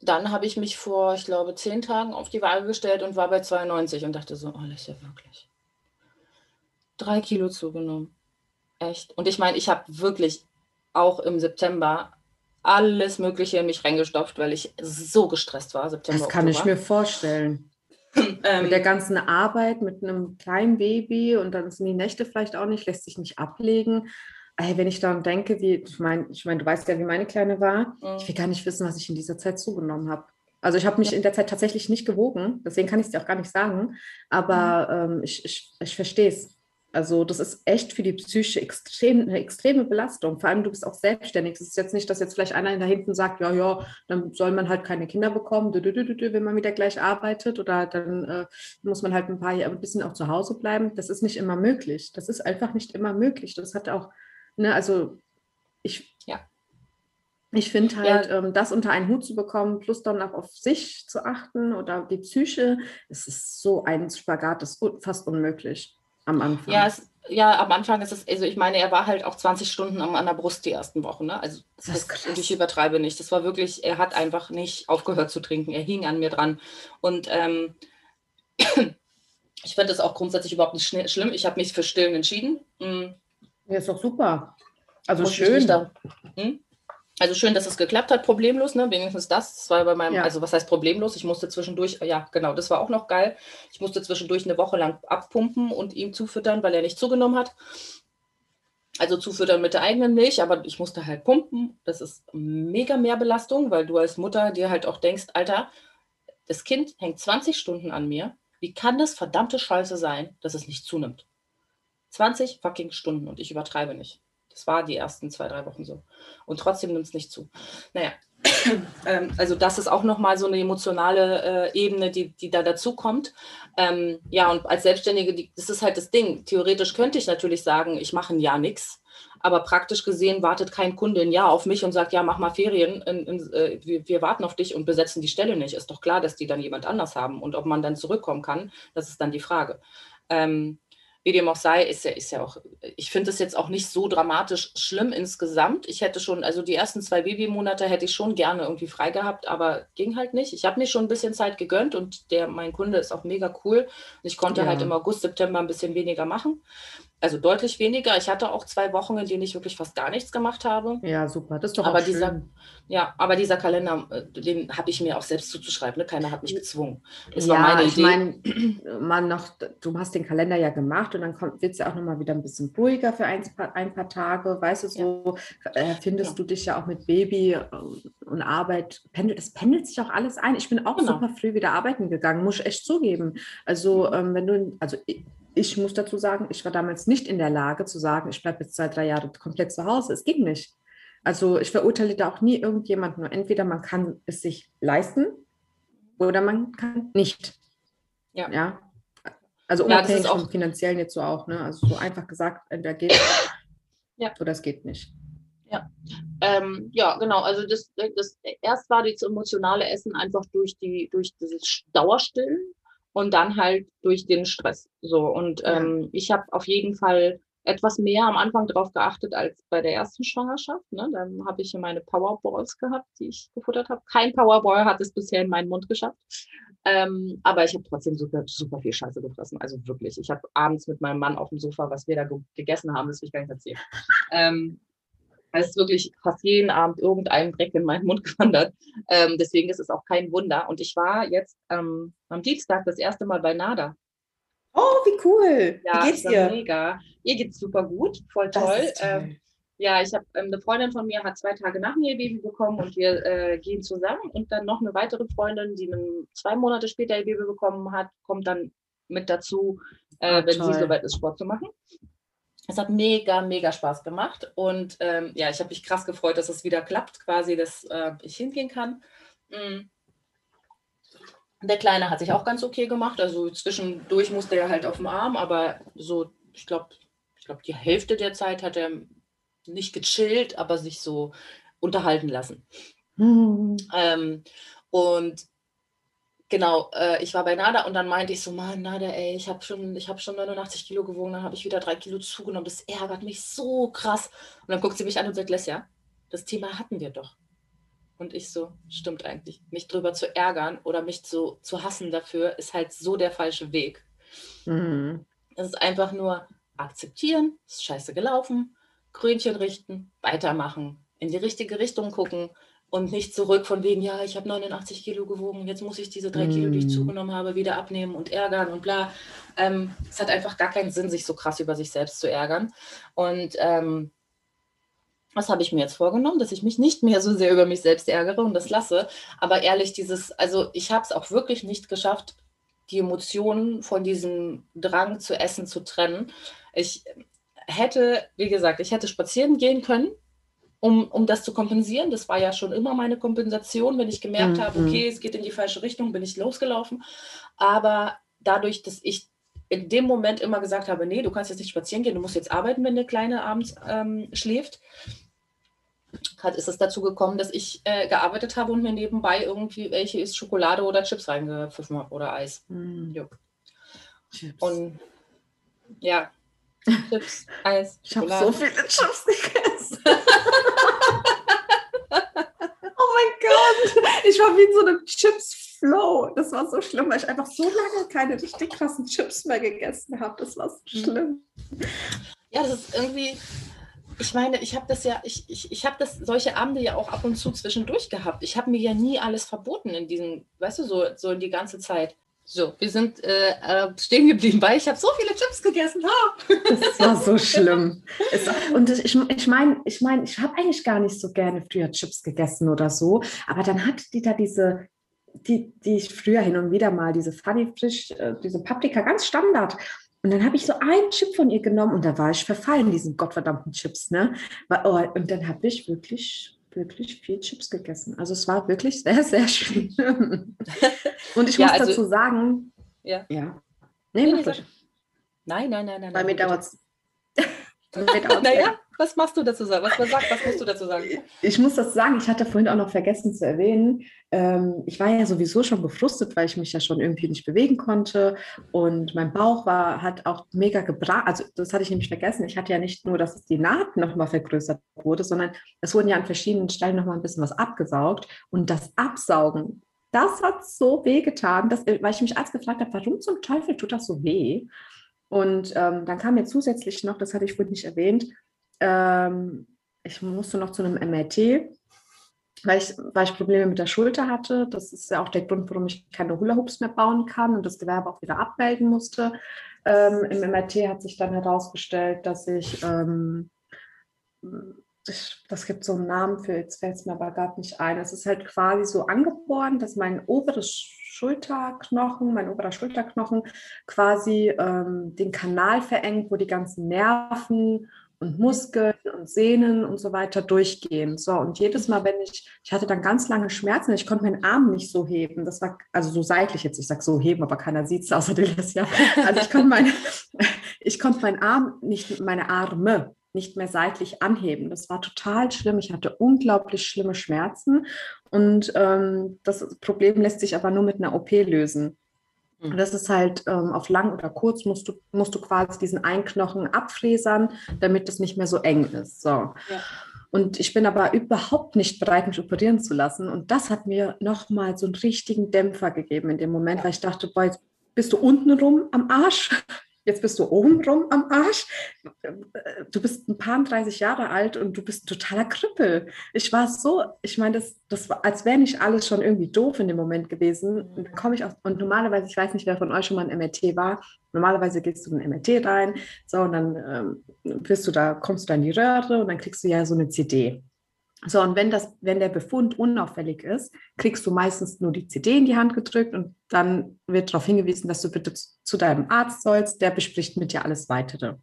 dann habe ich mich vor, ich glaube, zehn Tagen auf die Waage gestellt und war bei 92 und dachte so, oh, das ist ja wirklich. Drei Kilo zugenommen. Echt. Und ich meine, ich habe wirklich auch im September alles Mögliche in mich reingestopft, weil ich so gestresst war. September, Das kann ich Oktober. mir vorstellen. Ähm, Mit der ganzen Arbeit, mit einem kleinen Baby und dann sind die Nächte vielleicht auch nicht, lässt sich nicht ablegen. Ey, wenn ich daran denke, wie, ich meine, ich mein, du weißt ja, wie meine Kleine war. Mhm. Ich will gar nicht wissen, was ich in dieser Zeit zugenommen habe. Also ich habe mich in der Zeit tatsächlich nicht gewogen, deswegen kann ich es dir auch gar nicht sagen. Aber Mhm. ähm, ich, ich, ich verstehe es. Also das ist echt für die Psyche extrem, eine extreme Belastung. Vor allem, du bist auch selbstständig. Es ist jetzt nicht, dass jetzt vielleicht einer da hinten sagt, ja, ja, dann soll man halt keine Kinder bekommen, wenn man wieder gleich arbeitet oder dann äh, muss man halt ein paar Jahre ein bisschen auch zu Hause bleiben. Das ist nicht immer möglich. Das ist einfach nicht immer möglich. Das hat auch, ne, also ich, Ja. ich finde Ja. halt, ähm, das unter einen Hut zu bekommen, plus dann auch auf sich zu achten oder die Psyche, es ist so ein Spagat, das ist fast unmöglich am Anfang. Ja, es, ja, am Anfang ist es, also ich meine, er war halt auch 20 Stunden am, an der Brust die ersten Wochen. Ne? Also das Das ich übertreibe nicht. Das war wirklich, er hat einfach nicht aufgehört zu trinken. Er hing an mir dran. Und ähm, ich finde das auch grundsätzlich überhaupt nicht schlimm. Ich habe mich für Stillen entschieden. Mm, Ja, ist doch super. Also muss schön. da- Hm? Also schön, dass es geklappt hat, problemlos, ne? Wenigstens das. Das war bei meinem, ja. also was heißt problemlos? Ich musste zwischendurch, ja, genau, das war auch noch geil. Ich musste zwischendurch eine Woche lang abpumpen und ihm zufüttern, weil er nicht zugenommen hat. Also zufüttern mit der eigenen Milch, aber ich musste halt pumpen. Das ist mega mehr Belastung, weil du als Mutter dir halt auch denkst, Alter, das Kind hängt 20 Stunden an mir. Wie kann das verdammte Scheiße sein, dass es nicht zunimmt? 20 fucking Stunden und ich übertreibe nicht. Das war die ersten zwei, drei Wochen so. Und trotzdem nimmt es nicht zu. Naja, ähm, also das ist auch nochmal so eine emotionale äh, Ebene, die, die da dazu kommt. Ähm, ja, und als Selbstständige, die, das ist halt das Ding. Theoretisch könnte ich natürlich sagen, ich mache ein Jahr nichts. Aber praktisch gesehen wartet kein Kunde ein Jahr auf mich und sagt, ja, mach mal Ferien, in, in, äh, wir, wir, warten auf dich und besetzen die Stelle nicht. Ist doch klar, dass die dann jemand anders haben. Und ob man dann zurückkommen kann, das ist dann die Frage. Ähm, wie dem auch sei, ist ja, ist ja auch, ich finde es jetzt auch nicht so dramatisch schlimm insgesamt. Ich hätte schon, also die ersten zwei Babymonate hätte ich schon gerne irgendwie frei gehabt, aber ging halt nicht. Ich habe mir schon ein bisschen Zeit gegönnt und der, mein Kunde ist auch mega cool. Ich konnte ja. halt im August, September ein bisschen weniger machen also deutlich weniger. Ich hatte auch zwei Wochen, in denen ich wirklich fast gar nichts gemacht habe. Ja, super. Das ist doch aber auch dieser, schön. Ja, aber dieser Kalender, äh, den habe ich mir auch selbst zuzuschreiben. Ne? Keiner hat mich gezwungen. Das ja, war meine ich meine, man noch, du hast den Kalender ja gemacht und dann wird es ja auch nochmal wieder ein bisschen ruhiger für ein, ein paar Tage. Weißt du, so ja. äh, findest ja. du dich ja auch mit Baby äh, und Arbeit, pendelt, es pendelt sich auch alles ein. Ich bin auch genau. super früh wieder arbeiten gegangen, muss ich echt zugeben. Also, mhm. ähm, wenn du, also ich muss dazu sagen, ich war damals nicht in der Lage zu sagen, ich bleibe jetzt zwei, drei Jahre komplett zu Hause. Es ging nicht. Also ich verurteile da auch nie irgendjemanden. Nur entweder man kann es sich leisten oder man kann nicht. Ja. ja? Also unabhängig ja, vom finanziellen jetzt so auch. Ne? Also so einfach gesagt, entweder geht ja. oder es geht nicht. Ja. Ähm, ja, genau. Also das, das erst war das emotionale Essen einfach durch die durch dieses Dauerstillen und dann halt durch den Stress. So und ähm, ich habe auf jeden Fall etwas mehr am Anfang darauf geachtet als bei der ersten Schwangerschaft. Ne? Dann habe ich meine Powerballs gehabt, die ich gefuttert habe. Kein Powerball hat es bisher in meinen Mund geschafft. Ähm, aber ich habe trotzdem super, super viel Scheiße gefressen. Also wirklich. Ich habe abends mit meinem Mann auf dem Sofa, was wir da ge gegessen haben, das will ich gar nicht erzählen. Ähm, es ist wirklich fast jeden Abend irgendein Dreck in meinen Mund gewandert. Ähm, deswegen ist es auch kein Wunder. Und ich war jetzt ähm, am Dienstag das erste Mal bei NADA. Oh, wie cool. Ja, wie geht's dir? Mega. Ihr geht's super gut, voll toll. Ähm, ja, ich habe ähm, eine Freundin von mir hat zwei Tage nach mir ihr Baby bekommen und wir äh, gehen zusammen. Und dann noch eine weitere Freundin, die einen, zwei Monate später ihr Baby bekommen hat, kommt dann mit dazu, äh, oh, wenn toll. sie soweit ist, Sport zu machen. Es hat mega, mega Spaß gemacht. Und ähm, ja, ich habe mich krass gefreut, dass es wieder klappt, quasi, dass äh, ich hingehen kann. Mhm. Der Kleine hat sich auch ganz okay gemacht. Also zwischendurch musste er halt auf dem Arm, aber so, ich glaube, ich glaube, die Hälfte der Zeit hat er nicht gechillt, aber sich so unterhalten lassen. Mhm. Ähm, und genau, äh, ich war bei Nada und dann meinte ich so, Mann, Nada, ey, ich habe schon, hab schon 89 Kilo gewogen, dann habe ich wieder drei Kilo zugenommen. Das ärgert mich so krass. Und dann guckt sie mich an und sagt, Lesja, das Thema hatten wir doch. Und ich so, stimmt eigentlich. Mich drüber zu ärgern oder mich zu, zu hassen dafür, ist halt so der falsche Weg. Mhm. Es ist einfach nur akzeptieren, ist scheiße gelaufen, Krönchen richten, weitermachen, in die richtige Richtung gucken und nicht zurück von wegen, ja, ich habe 89 Kilo gewogen, jetzt muss ich diese drei Kilo, die ich mhm. zugenommen habe, wieder abnehmen und ärgern und bla. Ähm, es hat einfach gar keinen Sinn, sich so krass über sich selbst zu ärgern. Und ähm, was habe ich mir jetzt vorgenommen, dass ich mich nicht mehr so sehr über mich selbst ärgere und das lasse. Aber ehrlich, dieses, also ich habe es auch wirklich nicht geschafft, die Emotionen von diesem Drang zu essen zu trennen. Ich hätte, wie gesagt, ich hätte spazieren gehen können, um, um das zu kompensieren. Das war ja schon immer meine Kompensation, wenn ich gemerkt mhm. habe, okay, es geht in die falsche Richtung, bin ich losgelaufen. Aber dadurch, dass ich in dem Moment immer gesagt habe, nee, du kannst jetzt nicht spazieren gehen, du musst jetzt arbeiten, wenn der Kleine abends ähm, schläft, hat, ist es dazu gekommen, dass ich äh, gearbeitet habe und mir nebenbei irgendwie welche ist Schokolade oder Chips reingepfiffen habe oder Eis. Chips. Und ja, Chips, Eis. Ich habe so viele Chips gegessen. oh mein Gott, ich war wie in so einem Chips-Flow. Das war so schlimm, weil ich einfach so lange keine richtig krassen Chips mehr gegessen habe. Das war so hm. schlimm. Ja, das ist irgendwie, ich meine, ich habe das ja, ich, ich, ich habe das solche Abende ja auch ab und zu zwischendurch gehabt. Ich habe mir ja nie alles verboten in diesem, weißt du, so, so die ganze Zeit. So, wir sind äh, äh stehen geblieben, weil ich habe so viele Chips gegessen. Ha! Das war so schlimm. Es, und ich, ich meine, ich, mein, ich habe eigentlich gar nicht so gerne früher Chips gegessen oder so, aber dann hatte die da diese, die, die ich früher hin und wieder mal, diese Funny Frisch, äh, diese Paprika, ganz Standard. Und dann habe ich so einen Chip von ihr genommen und da war ich verfallen, diesen gottverdammten Chips. Ne? Oh, und dann habe ich wirklich, wirklich viel Chips gegessen. Also es war wirklich sehr, sehr schön. und ich ja, muss also, dazu sagen, ja. ja. Nee, nee, nee nein, nein, nein, nein. Bei mir dauert es. naja, was machst du dazu sagen? Was, was, was musst du dazu sagen? Ich muss das sagen, ich hatte vorhin auch noch vergessen zu erwähnen, ähm, ich war ja sowieso schon gefrustet, weil ich mich ja schon irgendwie nicht bewegen konnte und mein Bauch war, hat auch mega gebracht, also das hatte ich nämlich vergessen, ich hatte ja nicht nur, dass die Naht nochmal vergrößert wurde, sondern es wurden ja an verschiedenen Stellen nochmal ein bisschen was abgesaugt und das Absaugen, das hat so weh getan, dass, weil ich mich als gefragt habe, warum zum Teufel tut das so weh? Und ähm, dann kam mir zusätzlich noch, das hatte ich vorhin nicht erwähnt, ähm, ich musste noch zu einem MRT, weil ich, weil ich Probleme mit der Schulter hatte. Das ist ja auch der Grund, warum ich keine Hula-Hoops mehr bauen kann und das Gewerbe auch wieder abmelden musste. Ähm, Im MRT hat sich dann herausgestellt, dass ich, ähm, ich, das gibt so einen Namen für, jetzt fällt es mir aber gerade nicht ein. Es ist halt quasi so angeboren, dass mein oberes Schulterknochen, mein oberer Schulterknochen quasi ähm, den Kanal verengt, wo die ganzen Nerven und Muskeln und Sehnen und so weiter durchgehen. So, und jedes Mal, wenn ich, ich hatte dann ganz lange Schmerzen, ich konnte meinen Arm nicht so heben. Das war, also so seitlich jetzt, ich sage so heben, aber keiner sieht es außer ja. Also ich konnte, meine, ich konnte meinen Arm nicht, meine Arme nicht mehr seitlich anheben. Das war total schlimm. Ich hatte unglaublich schlimme Schmerzen und ähm, das Problem lässt sich aber nur mit einer OP lösen. Und das ist halt ähm, auf lang oder kurz musst du, musst du quasi diesen Einknochen abfräsern, damit es nicht mehr so eng ist. So. Ja. Und ich bin aber überhaupt nicht bereit, mich operieren zu lassen. Und das hat mir nochmal so einen richtigen Dämpfer gegeben in dem Moment, weil ich dachte, boah, jetzt bist du unten rum am Arsch jetzt bist du obenrum am Arsch. Du bist ein paar 30 Jahre alt und du bist ein totaler Krüppel. Ich war so, ich meine, das, das war, als wäre nicht alles schon irgendwie doof in dem Moment gewesen. Und dann komme ich aus, und normalerweise, ich weiß nicht, wer von euch schon mal ein MRT war, normalerweise gehst du in ein MRT rein, so, und dann ähm, bist du da, kommst du da in die Röhre und dann kriegst du ja so eine CD. So, und wenn, das, wenn der Befund unauffällig ist, kriegst du meistens nur die CD in die Hand gedrückt und dann wird darauf hingewiesen, dass du bitte zu deinem Arzt sollst, der bespricht mit dir alles Weitere.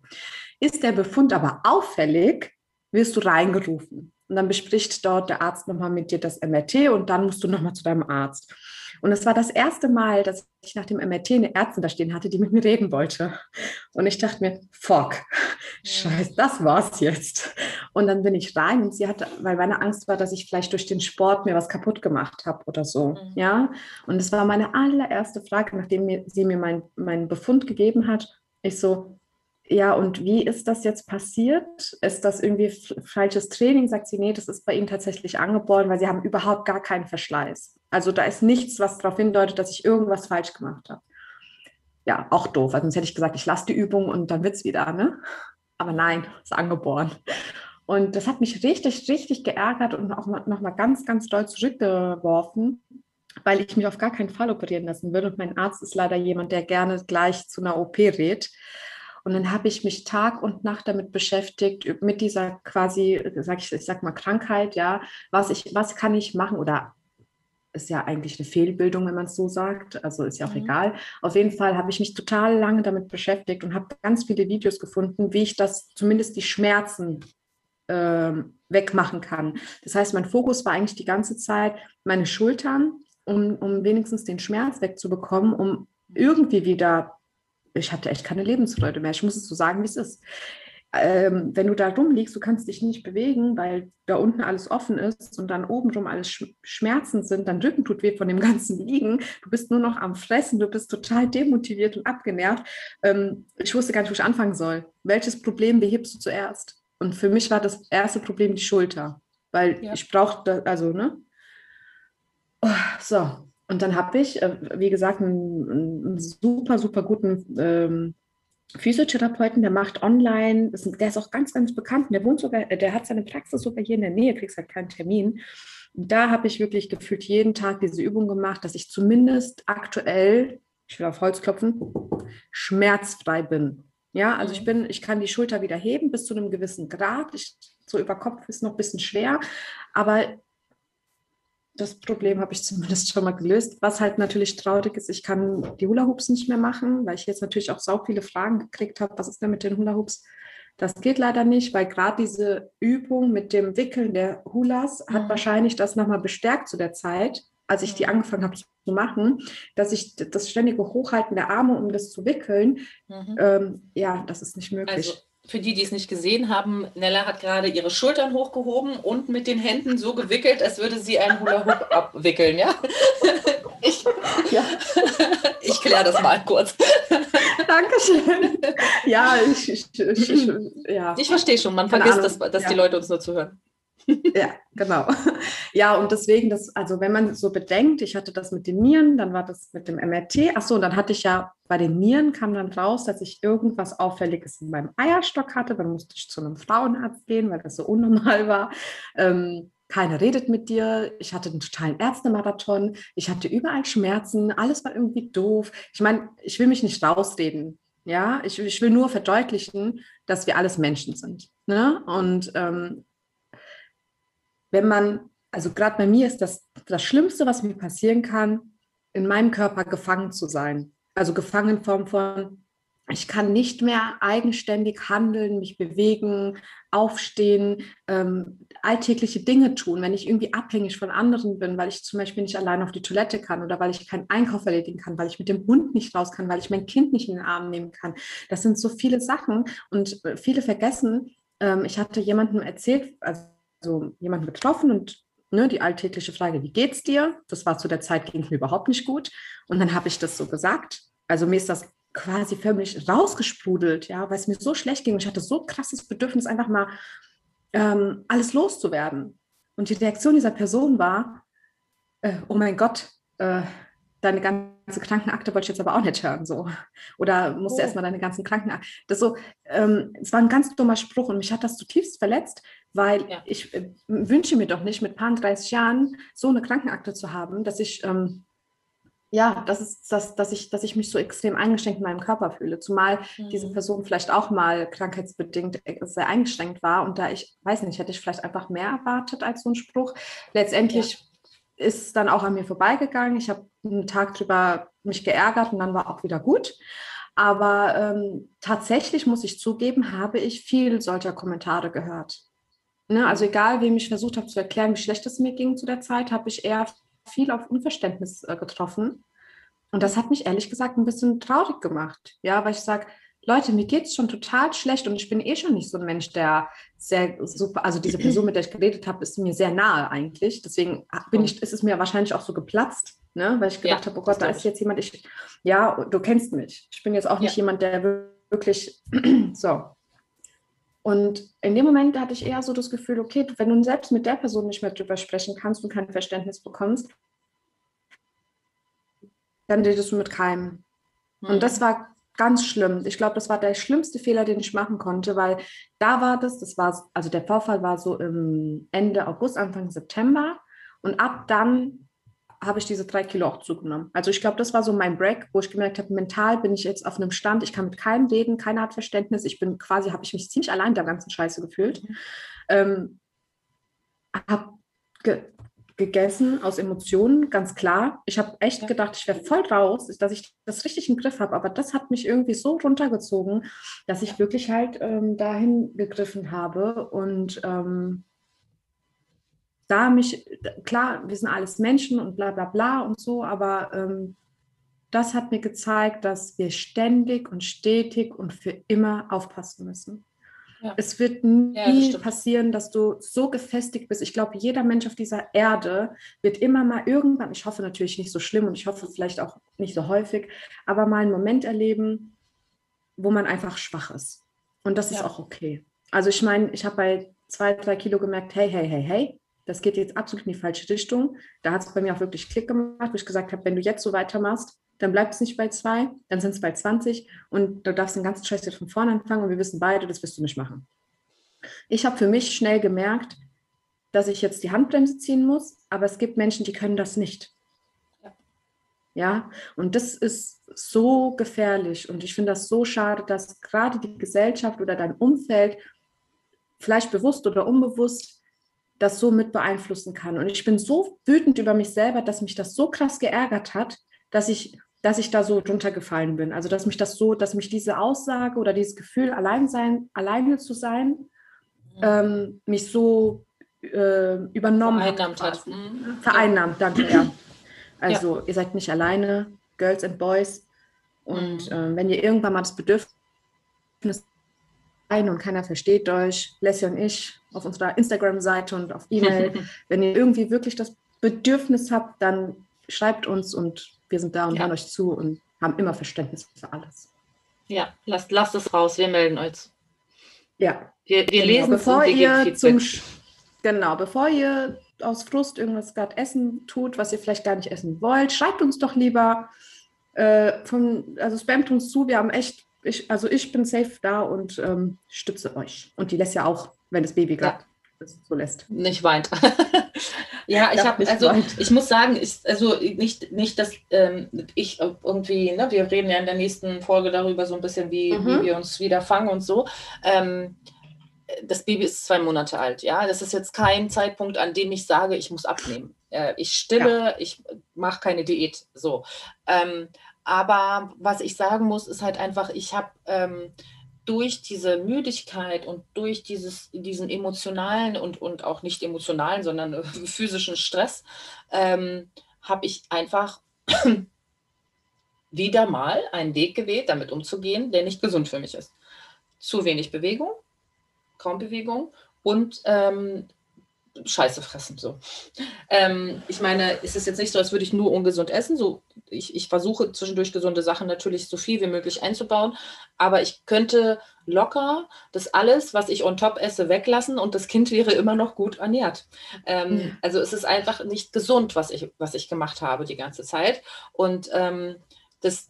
Ist der Befund aber auffällig, wirst du reingerufen. Und dann bespricht dort der Arzt nochmal mit dir das MRT und dann musst du nochmal zu deinem Arzt. Und es war das erste Mal, dass ich nach dem MRT eine Ärztin da stehen hatte, die mit mir reden wollte. Und ich dachte mir, fuck, scheiße, das war's jetzt. Und dann bin ich rein und sie hatte, weil meine Angst war, dass ich vielleicht durch den Sport mir was kaputt gemacht habe oder so. Mhm. Ja. Und es war meine allererste Frage, nachdem mir, sie mir meinen mein Befund gegeben hat. Ich so, ja, und wie ist das jetzt passiert? Ist das irgendwie falsches Training? Sagt sie, nee, das ist bei Ihnen tatsächlich angeboren, weil Sie haben überhaupt gar keinen Verschleiß. Also da ist nichts, was darauf hindeutet, dass ich irgendwas falsch gemacht habe. Ja, auch doof, sonst hätte ich gesagt, ich lasse die Übung und dann wird es wieder, ne? Aber nein, ist angeboren. Und das hat mich richtig, richtig geärgert und auch nochmal ganz, ganz doll zurückgeworfen, weil ich mich auf gar keinen Fall operieren lassen würde. Und mein Arzt ist leider jemand, der gerne gleich zu einer OP rät. Und dann habe ich mich Tag und Nacht damit beschäftigt, mit dieser quasi, sag ich, ich sag mal, Krankheit, ja, was ich, was kann ich machen oder ist ja eigentlich eine Fehlbildung, wenn man es so sagt. Also ist ja auch mhm. egal. Auf jeden Fall habe ich mich total lange damit beschäftigt und habe ganz viele Videos gefunden, wie ich das zumindest die Schmerzen äh, wegmachen kann. Das heißt, mein Fokus war eigentlich die ganze Zeit meine Schultern, um, um wenigstens den Schmerz wegzubekommen, um irgendwie wieder ich hatte echt keine Lebensfreude mehr. Ich muss es so sagen, wie es ist. Ähm, wenn du da rumliegst, du kannst dich nicht bewegen, weil da unten alles offen ist und dann obenrum alles Schmerzen sind, dein Rücken tut weh von dem ganzen Liegen, du bist nur noch am Fressen, du bist total demotiviert und abgenervt. Ähm, ich wusste gar nicht, wo ich anfangen soll. Welches Problem behebst du zuerst? Und für mich war das erste Problem die Schulter, weil ja. ich brauchte, also, ne? So, und dann habe ich, äh, wie gesagt, einen, einen, super, super guten ähm, Physiotherapeuten, der macht online, der ist auch ganz, ganz bekannt. Der wohnt sogar, der hat seine Praxis sogar hier in der Nähe, kriegst halt keinen Termin. Da habe ich wirklich gefühlt jeden Tag diese Übung gemacht, dass ich zumindest aktuell, ich will auf Holz klopfen, schmerzfrei bin. Ja, also ich mhm. bin, ich kann die Schulter wieder heben bis zu einem gewissen Grad. Ich, so über Kopf ist noch ein bisschen schwer, aber das Problem habe ich zumindest schon mal gelöst. Was halt natürlich traurig ist, ich kann die Hula Hoops nicht mehr machen, weil ich jetzt natürlich auch so viele Fragen gekriegt habe, was ist denn mit den Hula Hoops? Das geht leider nicht, weil gerade diese Übung mit dem Wickeln der Hulas mhm. hat wahrscheinlich das nochmal bestärkt zu der Zeit, als ich die angefangen habe zu machen, dass ich das ständige Hochhalten der Arme, um das zu wickeln, mhm. ähm, ja, das ist nicht möglich. Also für die, die es nicht gesehen haben, Nella hat gerade ihre Schultern hochgehoben und mit den Händen so gewickelt, als würde sie einen Hula Hoop abwickeln, ja? Ich, ja. ich kläre das mal kurz. Dankeschön. Ja, ich, ich, ich, ja. ich verstehe schon, man Keine vergisst, dass, dass ja. die Leute uns nur zuhören. Ja, genau. Ja, und deswegen, das, also wenn man so bedenkt, ich hatte das mit den Nieren, dann war das mit dem MRT. Achso, und dann hatte ich ja bei den Nieren kam dann raus, dass ich irgendwas Auffälliges in meinem Eierstock hatte. Dann musste ich zu einem Frauenarzt gehen, weil das so unnormal war. Ähm, keiner redet mit dir. Ich hatte einen totalen Ärztemarathon. Ich hatte überall Schmerzen. Alles war irgendwie doof. Ich meine, ich will mich nicht rausreden. Ja, ich, ich will nur verdeutlichen, dass wir alles Menschen sind. Ne? Und ähm, wenn man, also gerade bei mir ist das das Schlimmste, was mir passieren kann, in meinem Körper gefangen zu sein. Also gefangen in Form von, ich kann nicht mehr eigenständig handeln, mich bewegen, aufstehen, ähm, alltägliche Dinge tun, wenn ich irgendwie abhängig von anderen bin, weil ich zum Beispiel nicht allein auf die Toilette kann oder weil ich keinen Einkauf erledigen kann, weil ich mit dem Hund nicht raus kann, weil ich mein Kind nicht in den Arm nehmen kann. Das sind so viele Sachen und äh, viele vergessen. Ähm, ich hatte jemandem erzählt, also also jemanden getroffen und ne, die alltägliche Frage, wie geht's dir? Das war zu der Zeit, ging mir überhaupt nicht gut. Und dann habe ich das so gesagt. Also mir ist das quasi förmlich rausgesprudelt, ja, weil es mir so schlecht ging. Ich hatte so krasses Bedürfnis, einfach mal ähm, alles loszuwerden. Und die Reaktion dieser Person war, äh, oh mein Gott, äh, deine ganze Krankenakte wollte ich jetzt aber auch nicht hören. So. Oder musst du oh. erstmal deine ganzen Krankenakte. Das so, ähm, es war ein ganz dummer Spruch und mich hat das zutiefst verletzt, weil ja. ich äh, wünsche mir doch nicht mit paar 30 Jahren so eine Krankenakte zu haben, dass ich ähm, ja, das ist das, dass ich, dass ich mich so extrem eingeschränkt in meinem Körper fühle. Zumal mhm. diese Person vielleicht auch mal krankheitsbedingt äh, sehr eingeschränkt war und da ich weiß nicht, hätte ich vielleicht einfach mehr erwartet als so ein Spruch. Letztendlich ja. ist es dann auch an mir vorbeigegangen. Ich habe einen Tag drüber mich geärgert und dann war auch wieder gut. Aber ähm, tatsächlich muss ich zugeben, habe ich viel solcher Kommentare gehört. Ne, also egal, wem ich versucht habe zu erklären, wie schlecht es mir ging zu der Zeit, habe ich eher viel auf Unverständnis äh, getroffen. Und das hat mich ehrlich gesagt ein bisschen traurig gemacht. Ja, weil ich sage, Leute, mir geht es schon total schlecht und ich bin eh schon nicht so ein Mensch, der sehr super, also diese Person, mit der ich geredet habe, ist mir sehr nahe eigentlich. Deswegen bin ich, ist es mir wahrscheinlich auch so geplatzt, ne? weil ich gedacht ja, habe, oh Gott, da ist jetzt jemand, ich, ja, du kennst mich. Ich bin jetzt auch nicht ja. jemand, der wirklich so. Und in dem Moment hatte ich eher so das Gefühl, okay, wenn du selbst mit der Person nicht mehr drüber sprechen kannst und kein Verständnis bekommst, dann redest du mit keinem. Mhm. Und das hm. war ganz schlimm. Ich glaube, das war der schlimmste Fehler, den ich machen konnte, weil da war das, das war, also der Vorfall war so im Ende August, Anfang September. Und ab dann habe ich diese drei Kilo auch zugenommen. Also ich glaube, das war so mein Break, wo ich gemerkt habe, mental bin ich jetzt auf einem Stand, ich kann mit keinem reden, keiner hat Verständnis. Ich bin quasi, habe ich mich ziemlich allein der ganzen Scheiße gefühlt. Mhm. Ähm, habe ge gegessen aus Emotionen, ganz klar. Ich habe echt gedacht, ich wäre voll raus, dass ich das richtig im Griff habe. Aber das hat mich irgendwie so runtergezogen, dass ich wirklich halt ähm, dahin gegriffen habe und ähm, da mich, klar, wir sind alles Menschen und bla bla bla und so, aber ähm, das hat mir gezeigt, dass wir ständig und stetig und für immer aufpassen müssen. Ja. Es wird nie ja, das passieren, dass du so gefestigt bist. Ich glaube, jeder Mensch auf dieser Erde wird immer mal irgendwann, ich hoffe natürlich nicht so schlimm und ich hoffe vielleicht auch nicht so häufig, aber mal einen Moment erleben, wo man einfach schwach ist. Und das ja. ist auch okay. Also ich meine, ich habe bei zwei, drei Kilo gemerkt, hey, hey, hey, hey, das geht jetzt absolut in die falsche Richtung. Da hat es bei mir auch wirklich Klick gemacht, wo ich gesagt habe, wenn du jetzt so weitermachst, dann bleibt es nicht bei zwei, dann sind es bei 20 und du darfst den ganzen Scheiß jetzt von vorne anfangen und wir wissen beide, das wirst du nicht machen. Ich habe für mich schnell gemerkt, dass ich jetzt die Handbremse ziehen muss, aber es gibt Menschen, die können das nicht. Ja, ja? und das ist so gefährlich und ich finde das so schade, dass gerade die Gesellschaft oder dein Umfeld vielleicht bewusst oder unbewusst das so mit beeinflussen kann. Und ich bin so wütend über mich selber, dass mich das so krass geärgert hat, dass ich, dass ich da so drunter gefallen bin. Also dass mich das so, dass mich diese Aussage oder dieses Gefühl, allein sein, alleine zu sein, mhm. ähm, mich so äh, übernommen Vereinnahmt hat. Mhm. Vereinnahmt, danke, ja. Also ja. ihr seid nicht alleine, Girls and Boys. Und mhm. äh, wenn ihr irgendwann mal das Bedürfnis ein und keiner versteht euch, Leslie und ich auf unserer Instagram-Seite und auf E-Mail. Wenn ihr irgendwie wirklich das Bedürfnis habt, dann schreibt uns und wir sind da und ja. hören euch zu und haben immer Verständnis für alles. Ja, lasst, lasst es raus, wir melden euch. Ja. Wir, wir genau. lesen bevor es ihr zum Genau, bevor ihr aus Frust irgendwas gerade essen tut, was ihr vielleicht gar nicht essen wollt, schreibt uns doch lieber. Äh, von, also spamt uns zu, wir haben echt ich, also ich bin safe da und ähm, stütze euch. Und die lässt ja auch, wenn das Baby gerade ja. so lässt. Nicht weint. ja, ich habe, also weint. ich muss sagen, ich, also nicht, nicht dass ähm, ich irgendwie, ne, wir reden ja in der nächsten Folge darüber so ein bisschen, wie, mhm. wie wir uns wieder fangen und so. Ähm, das Baby ist zwei Monate alt, ja. Das ist jetzt kein Zeitpunkt, an dem ich sage, ich muss abnehmen. Äh, ich stille, ja. ich mache keine Diät. So. Ähm, aber was ich sagen muss, ist halt einfach, ich habe ähm, durch diese Müdigkeit und durch dieses, diesen emotionalen und, und auch nicht emotionalen, sondern äh, physischen Stress, ähm, habe ich einfach wieder mal einen Weg gewählt, damit umzugehen, der nicht gesund für mich ist. Zu wenig Bewegung, kaum Bewegung und ähm, Scheiße fressen. So. Ähm, ich meine, es ist jetzt nicht so, als würde ich nur ungesund essen. So, ich, ich versuche zwischendurch gesunde Sachen natürlich so viel wie möglich einzubauen, aber ich könnte locker das alles, was ich on top esse, weglassen und das Kind wäre immer noch gut ernährt. Ähm, ja. Also es ist einfach nicht gesund, was ich, was ich gemacht habe die ganze Zeit. Und ähm, das,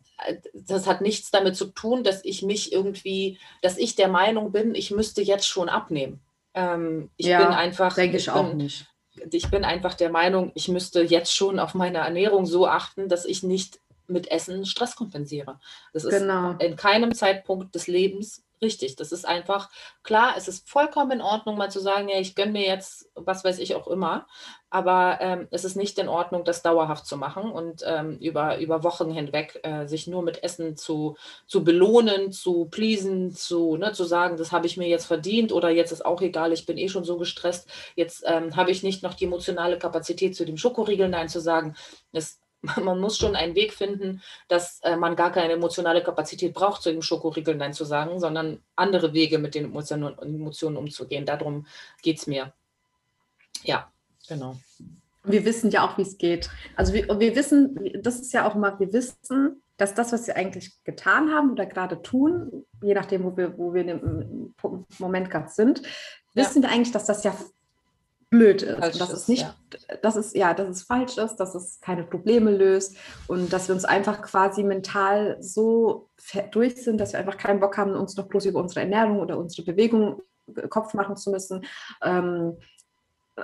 das hat nichts damit zu tun, dass ich mich irgendwie, dass ich der Meinung bin, ich müsste jetzt schon abnehmen. Ähm, ich ja, bin einfach. Denke ich, ich auch nicht. Ich bin einfach der Meinung, ich müsste jetzt schon auf meine Ernährung so achten, dass ich nicht mit Essen Stress kompensiere. Das ist genau. in keinem Zeitpunkt des Lebens richtig. Das ist einfach klar, es ist vollkommen in Ordnung, mal zu sagen, ja, ich gönne mir jetzt, was weiß ich auch immer, aber ähm, es ist nicht in Ordnung, das dauerhaft zu machen und ähm, über, über Wochen hinweg äh, sich nur mit Essen zu, zu belohnen, zu pleasen, zu, ne, zu sagen, das habe ich mir jetzt verdient oder jetzt ist auch egal, ich bin eh schon so gestresst, jetzt ähm, habe ich nicht noch die emotionale Kapazität zu dem Schokoriegel Nein zu sagen. Das man muss schon einen Weg finden, dass äh, man gar keine emotionale Kapazität braucht, zu dem Schokoriegel Nein zu sagen, sondern andere Wege mit den Emotionen, Emotionen umzugehen. Darum geht es mir. Ja, genau. Wir wissen ja auch, wie es geht. Also wir, wir wissen, das ist ja auch immer, wir wissen, dass das, was wir eigentlich getan haben oder gerade tun, je nachdem, wo wir, wo wir im Moment gerade sind, wissen ja. wir eigentlich, dass das ja blöd ist. Falsch dass ist, es nicht, ja. dass es ja, dass es falsch ist, dass es keine Probleme löst und dass wir uns einfach quasi mental so durch sind, dass wir einfach keinen Bock haben, uns noch bloß über unsere Ernährung oder unsere Bewegung äh, Kopf machen zu müssen. Ähm,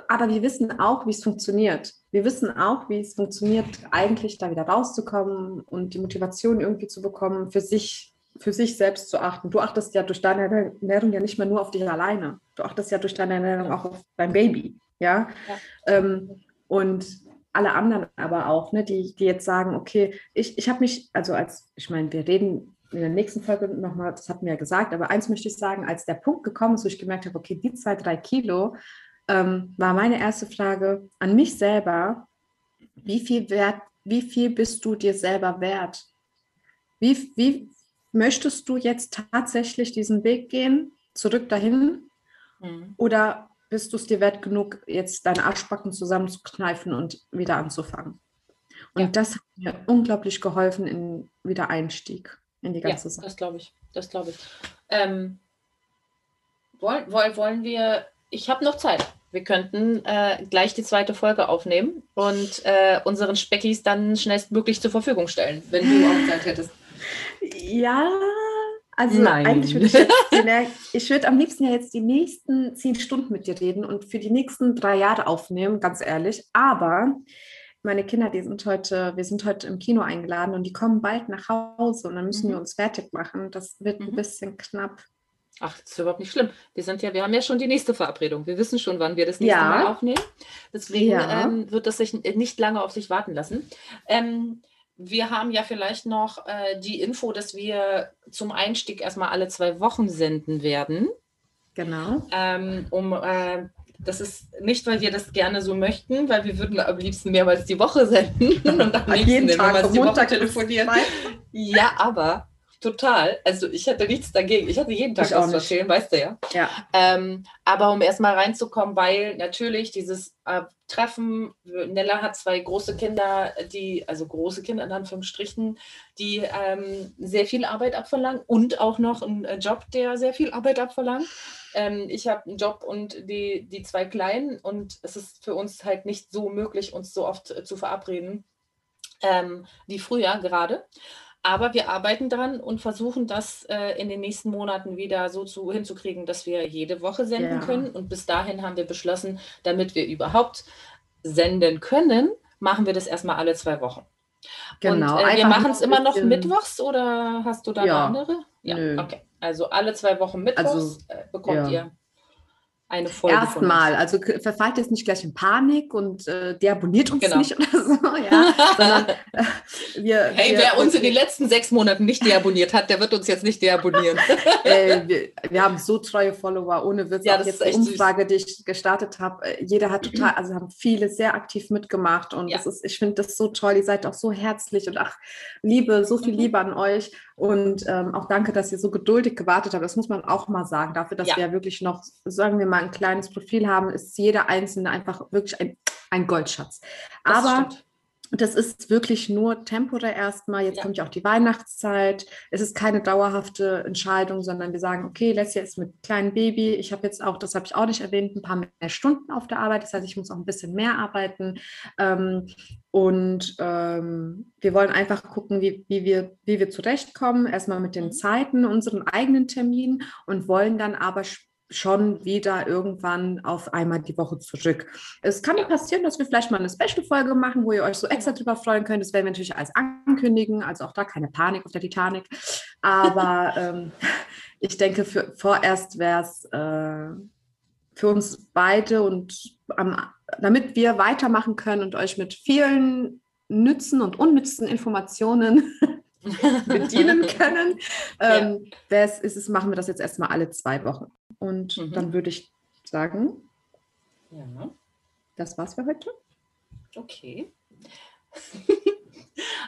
aber wir wissen auch, wie es funktioniert. Wir wissen auch, wie es funktioniert, eigentlich da wieder rauszukommen und die Motivation irgendwie zu bekommen, für sich für sich selbst zu achten. Du achtest ja durch deine Ernährung ja nicht mehr nur auf dich alleine. Du achtest ja durch deine Ernährung auch auf dein Baby. Ja. ja. Ähm, und alle anderen aber auch, ne, die, die jetzt sagen, okay, ich, ich habe mich, also als, ich meine, wir reden in der nächsten Folge nochmal, das hatten wir ja gesagt, aber eins möchte ich sagen, als der Punkt gekommen ist, wo ich gemerkt habe, okay, die zwei, drei Kilo, ähm, war meine erste Frage an mich selber, wie viel wert, wie viel bist du dir selber wert? Wie, wie, möchtest du jetzt tatsächlich diesen Weg gehen, zurück dahin? Mhm. Oder bist du es dir wert genug, jetzt deine Arschbacken zusammenzukneifen und wieder anzufangen? Und ja. das hat mir unglaublich geholfen im Wiedereinstieg in die ganze ja, Sache. Das glaube ich. Das glaube ich. Ähm, wollen, wollen, wollen wir, ich habe noch Zeit. wir könnten äh, gleich die zweite Folge aufnehmen und äh, unseren Speckis dann schnellstmöglich zur Verfügung stellen, wenn du auch Zeit hättest. Ja, also Nein. eigentlich würde ich jetzt, ich würde am liebsten ja jetzt die nächsten zehn Stunden mit dir reden und für die nächsten drei Jahre aufnehmen, ganz ehrlich. Aber meine Kinder, die sind heute, wir sind heute im Kino eingeladen und die kommen bald nach Hause und dann müssen Mhm. wir uns fertig machen. Das wird ein Mhm. bisschen knapp. Ach, das ist überhaupt nicht schlimm. Wir sind ja, wir haben ja schon die nächste Verabredung. Wir wissen schon, wann wir das nächste Ja. Mal aufnehmen. Deswegen Ja. ähm, wird das sich nicht lange auf sich warten lassen. Ähm, wir haben ja vielleicht noch äh, die Info, dass wir zum Einstieg erstmal alle zwei Wochen senden werden. Genau. Ähm, um äh, das ist nicht, weil wir das gerne so möchten, weil wir würden am liebsten mehrmals die Woche senden und am nächsten mehrmals von die Woche Montag bis telefonieren. Ja, aber total. Also ich hatte nichts dagegen. Ich hatte jeden Tag Ich auch was zu erzählen, weißt du ja. Ja. Ähm, aber um erstmal reinzukommen, weil natürlich dieses äh, Treffen, Nella hat zwei große Kinder, die, also große Kinder in Anführungsstrichen, die ähm, sehr viel Arbeit abverlangen und auch noch einen äh, Job, der sehr viel Arbeit abverlangt. Ähm, ich habe einen Job und die, die zwei Kleinen und es ist für uns halt nicht so möglich, uns so oft äh, zu verabreden ähm, wie früher gerade. Aber wir arbeiten dran und versuchen das äh, in den nächsten Monaten wieder so zu, hinzukriegen, dass wir jede Woche senden Ja. können. Und bis dahin haben wir beschlossen, damit wir überhaupt senden können, machen wir das erstmal alle zwei Wochen. Genau. Und, äh, wir machen es immer noch mittwochs oder hast du da Ja. eine andere? Ja, Nö. okay. Also alle zwei Wochen mittwochs Also, äh, bekommt ja. ihr eine Folge. Erstmal, also verfallt jetzt nicht gleich in Panik und äh, deabonniert uns Genau. nicht oder so, ja, sondern äh, wir, Hey, wir, wer uns in den letzten sechs Monaten nicht deabonniert hat, der wird uns jetzt nicht deabonnieren. äh, wir, wir haben so treue Follower, ohne Witz. Ja, das jetzt ist die echt süß. Umfrage, die ich gestartet habe, äh, jeder hat total, also haben viele sehr aktiv mitgemacht und Ja. das ist, ich finde das so toll. Ihr seid auch so herzlich und ach, Liebe, so viel Mhm. Liebe an euch und ähm, auch danke, dass ihr so geduldig gewartet habt. Das muss man auch mal sagen. Dafür, dass Ja. wir wirklich noch, sagen wir mal, ein kleines Profil haben, ist jeder Einzelne einfach wirklich ein, ein Goldschatz. Das Aber stimmt. das ist wirklich nur temporär erstmal. Jetzt Ja. kommt ja auch die Weihnachtszeit. Es ist keine dauerhafte Entscheidung, sondern wir sagen, okay, Leslie ist mit kleinem Baby. Ich habe jetzt auch, das habe ich auch nicht erwähnt, ein paar mehr Stunden auf der Arbeit. Das heißt, ich muss auch ein bisschen mehr arbeiten. Ähm, und ähm, wir wollen einfach gucken, wie, wie, wir, wie wir zurechtkommen. Erstmal mit den Mhm. Zeiten, unseren eigenen Termin und wollen dann aber sch- schon wieder irgendwann auf einmal die Woche zurück. Es kann passieren, dass wir vielleicht mal eine Special-Folge machen, wo ihr euch so extra drüber freuen könnt. Das werden wir natürlich alles ankündigen. Also auch da keine Panik auf der Titanic. Aber ähm, ich denke, für, vorerst wäre es äh, für uns beide und am, damit wir weitermachen können und euch mit vielen nützen und unnützen Informationen bedienen können, ähm, wär's- ist es, machen wir das jetzt erstmal alle zwei Wochen. Und Mhm. dann würde ich sagen, Ja, das war's für heute. okay.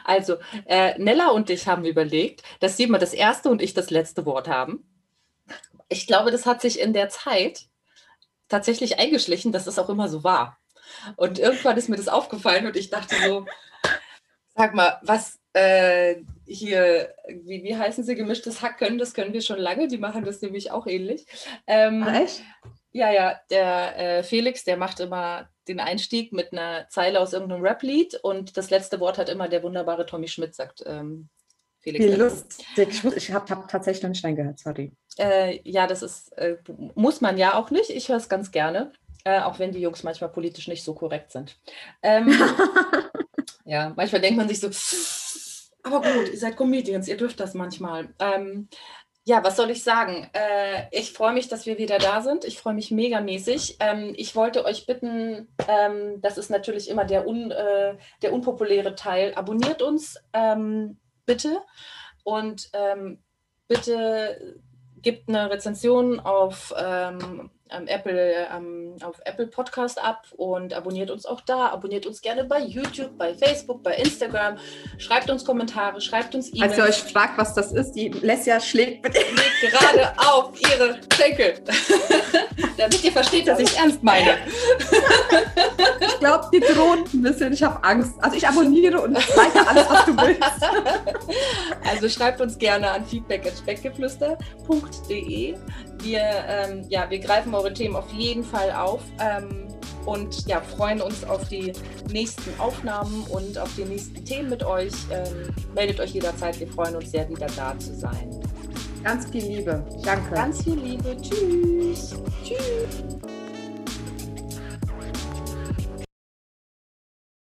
Also, äh, Nella und ich haben überlegt, dass sie immer das erste und ich das letzte Wort haben. Ich glaube, das hat sich in der Zeit tatsächlich eingeschlichen, dass es auch immer so war. Und irgendwann ist mir das aufgefallen und ich dachte so, sag mal, was äh, hier, wie, wie heißen sie, gemischtes Hack können, das können wir schon lange, die machen das nämlich auch ähnlich. Ähm, echt? Ja, ja, der äh, Felix, der macht immer den Einstieg mit einer Zeile aus irgendeinem Rap-Lied und das letzte Wort hat immer der wunderbare Tommy Schmidt, sagt ähm, Felix. Wie lustig. Ich habe hab tatsächlich noch nicht reingehört, sorry. Äh, ja, das ist, äh, muss man ja auch nicht. Ich höre es ganz gerne, äh, auch wenn die Jungs manchmal politisch nicht so korrekt sind. Ähm, ja, manchmal denkt man sich so, aber gut, ihr seid Comedians, ihr dürft das manchmal. Ähm, ja, was soll ich sagen? Äh, ich freue mich, dass wir wieder da sind. Ich freue mich megamäßig. Ähm, ich wollte euch bitten, ähm, das ist natürlich immer der, un, äh, der unpopuläre Teil. Abonniert uns ähm, bitte und ähm, bitte gebt eine Rezension auf ähm, Apple, ähm, auf Apple Podcast ab und abonniert uns auch da. Abonniert uns gerne bei YouTube, bei Facebook, bei Instagram. Schreibt uns Kommentare, schreibt uns Als ihr E-Mails. euch fragt, was das ist, die Lesja schlägt mit gerade auf ihre Schenkel. Damit ihr versteht, dass ich ernst meine. Ich glaube, die drohen ein bisschen. Ich habe Angst. Also ich abonniere und like alles, was du willst. Also schreibt uns gerne an feedback.speckgeflüster.de. Wir, ähm, ja, wir greifen eure Themen auf jeden Fall auf. Ähm, und ja, freuen uns auf die nächsten Aufnahmen und auf die nächsten Themen mit euch. Ähm, meldet euch jederzeit, wir freuen uns sehr, wieder da zu sein. Ganz viel Liebe. Danke. Ganz viel Liebe. Tschüss. Tschüss.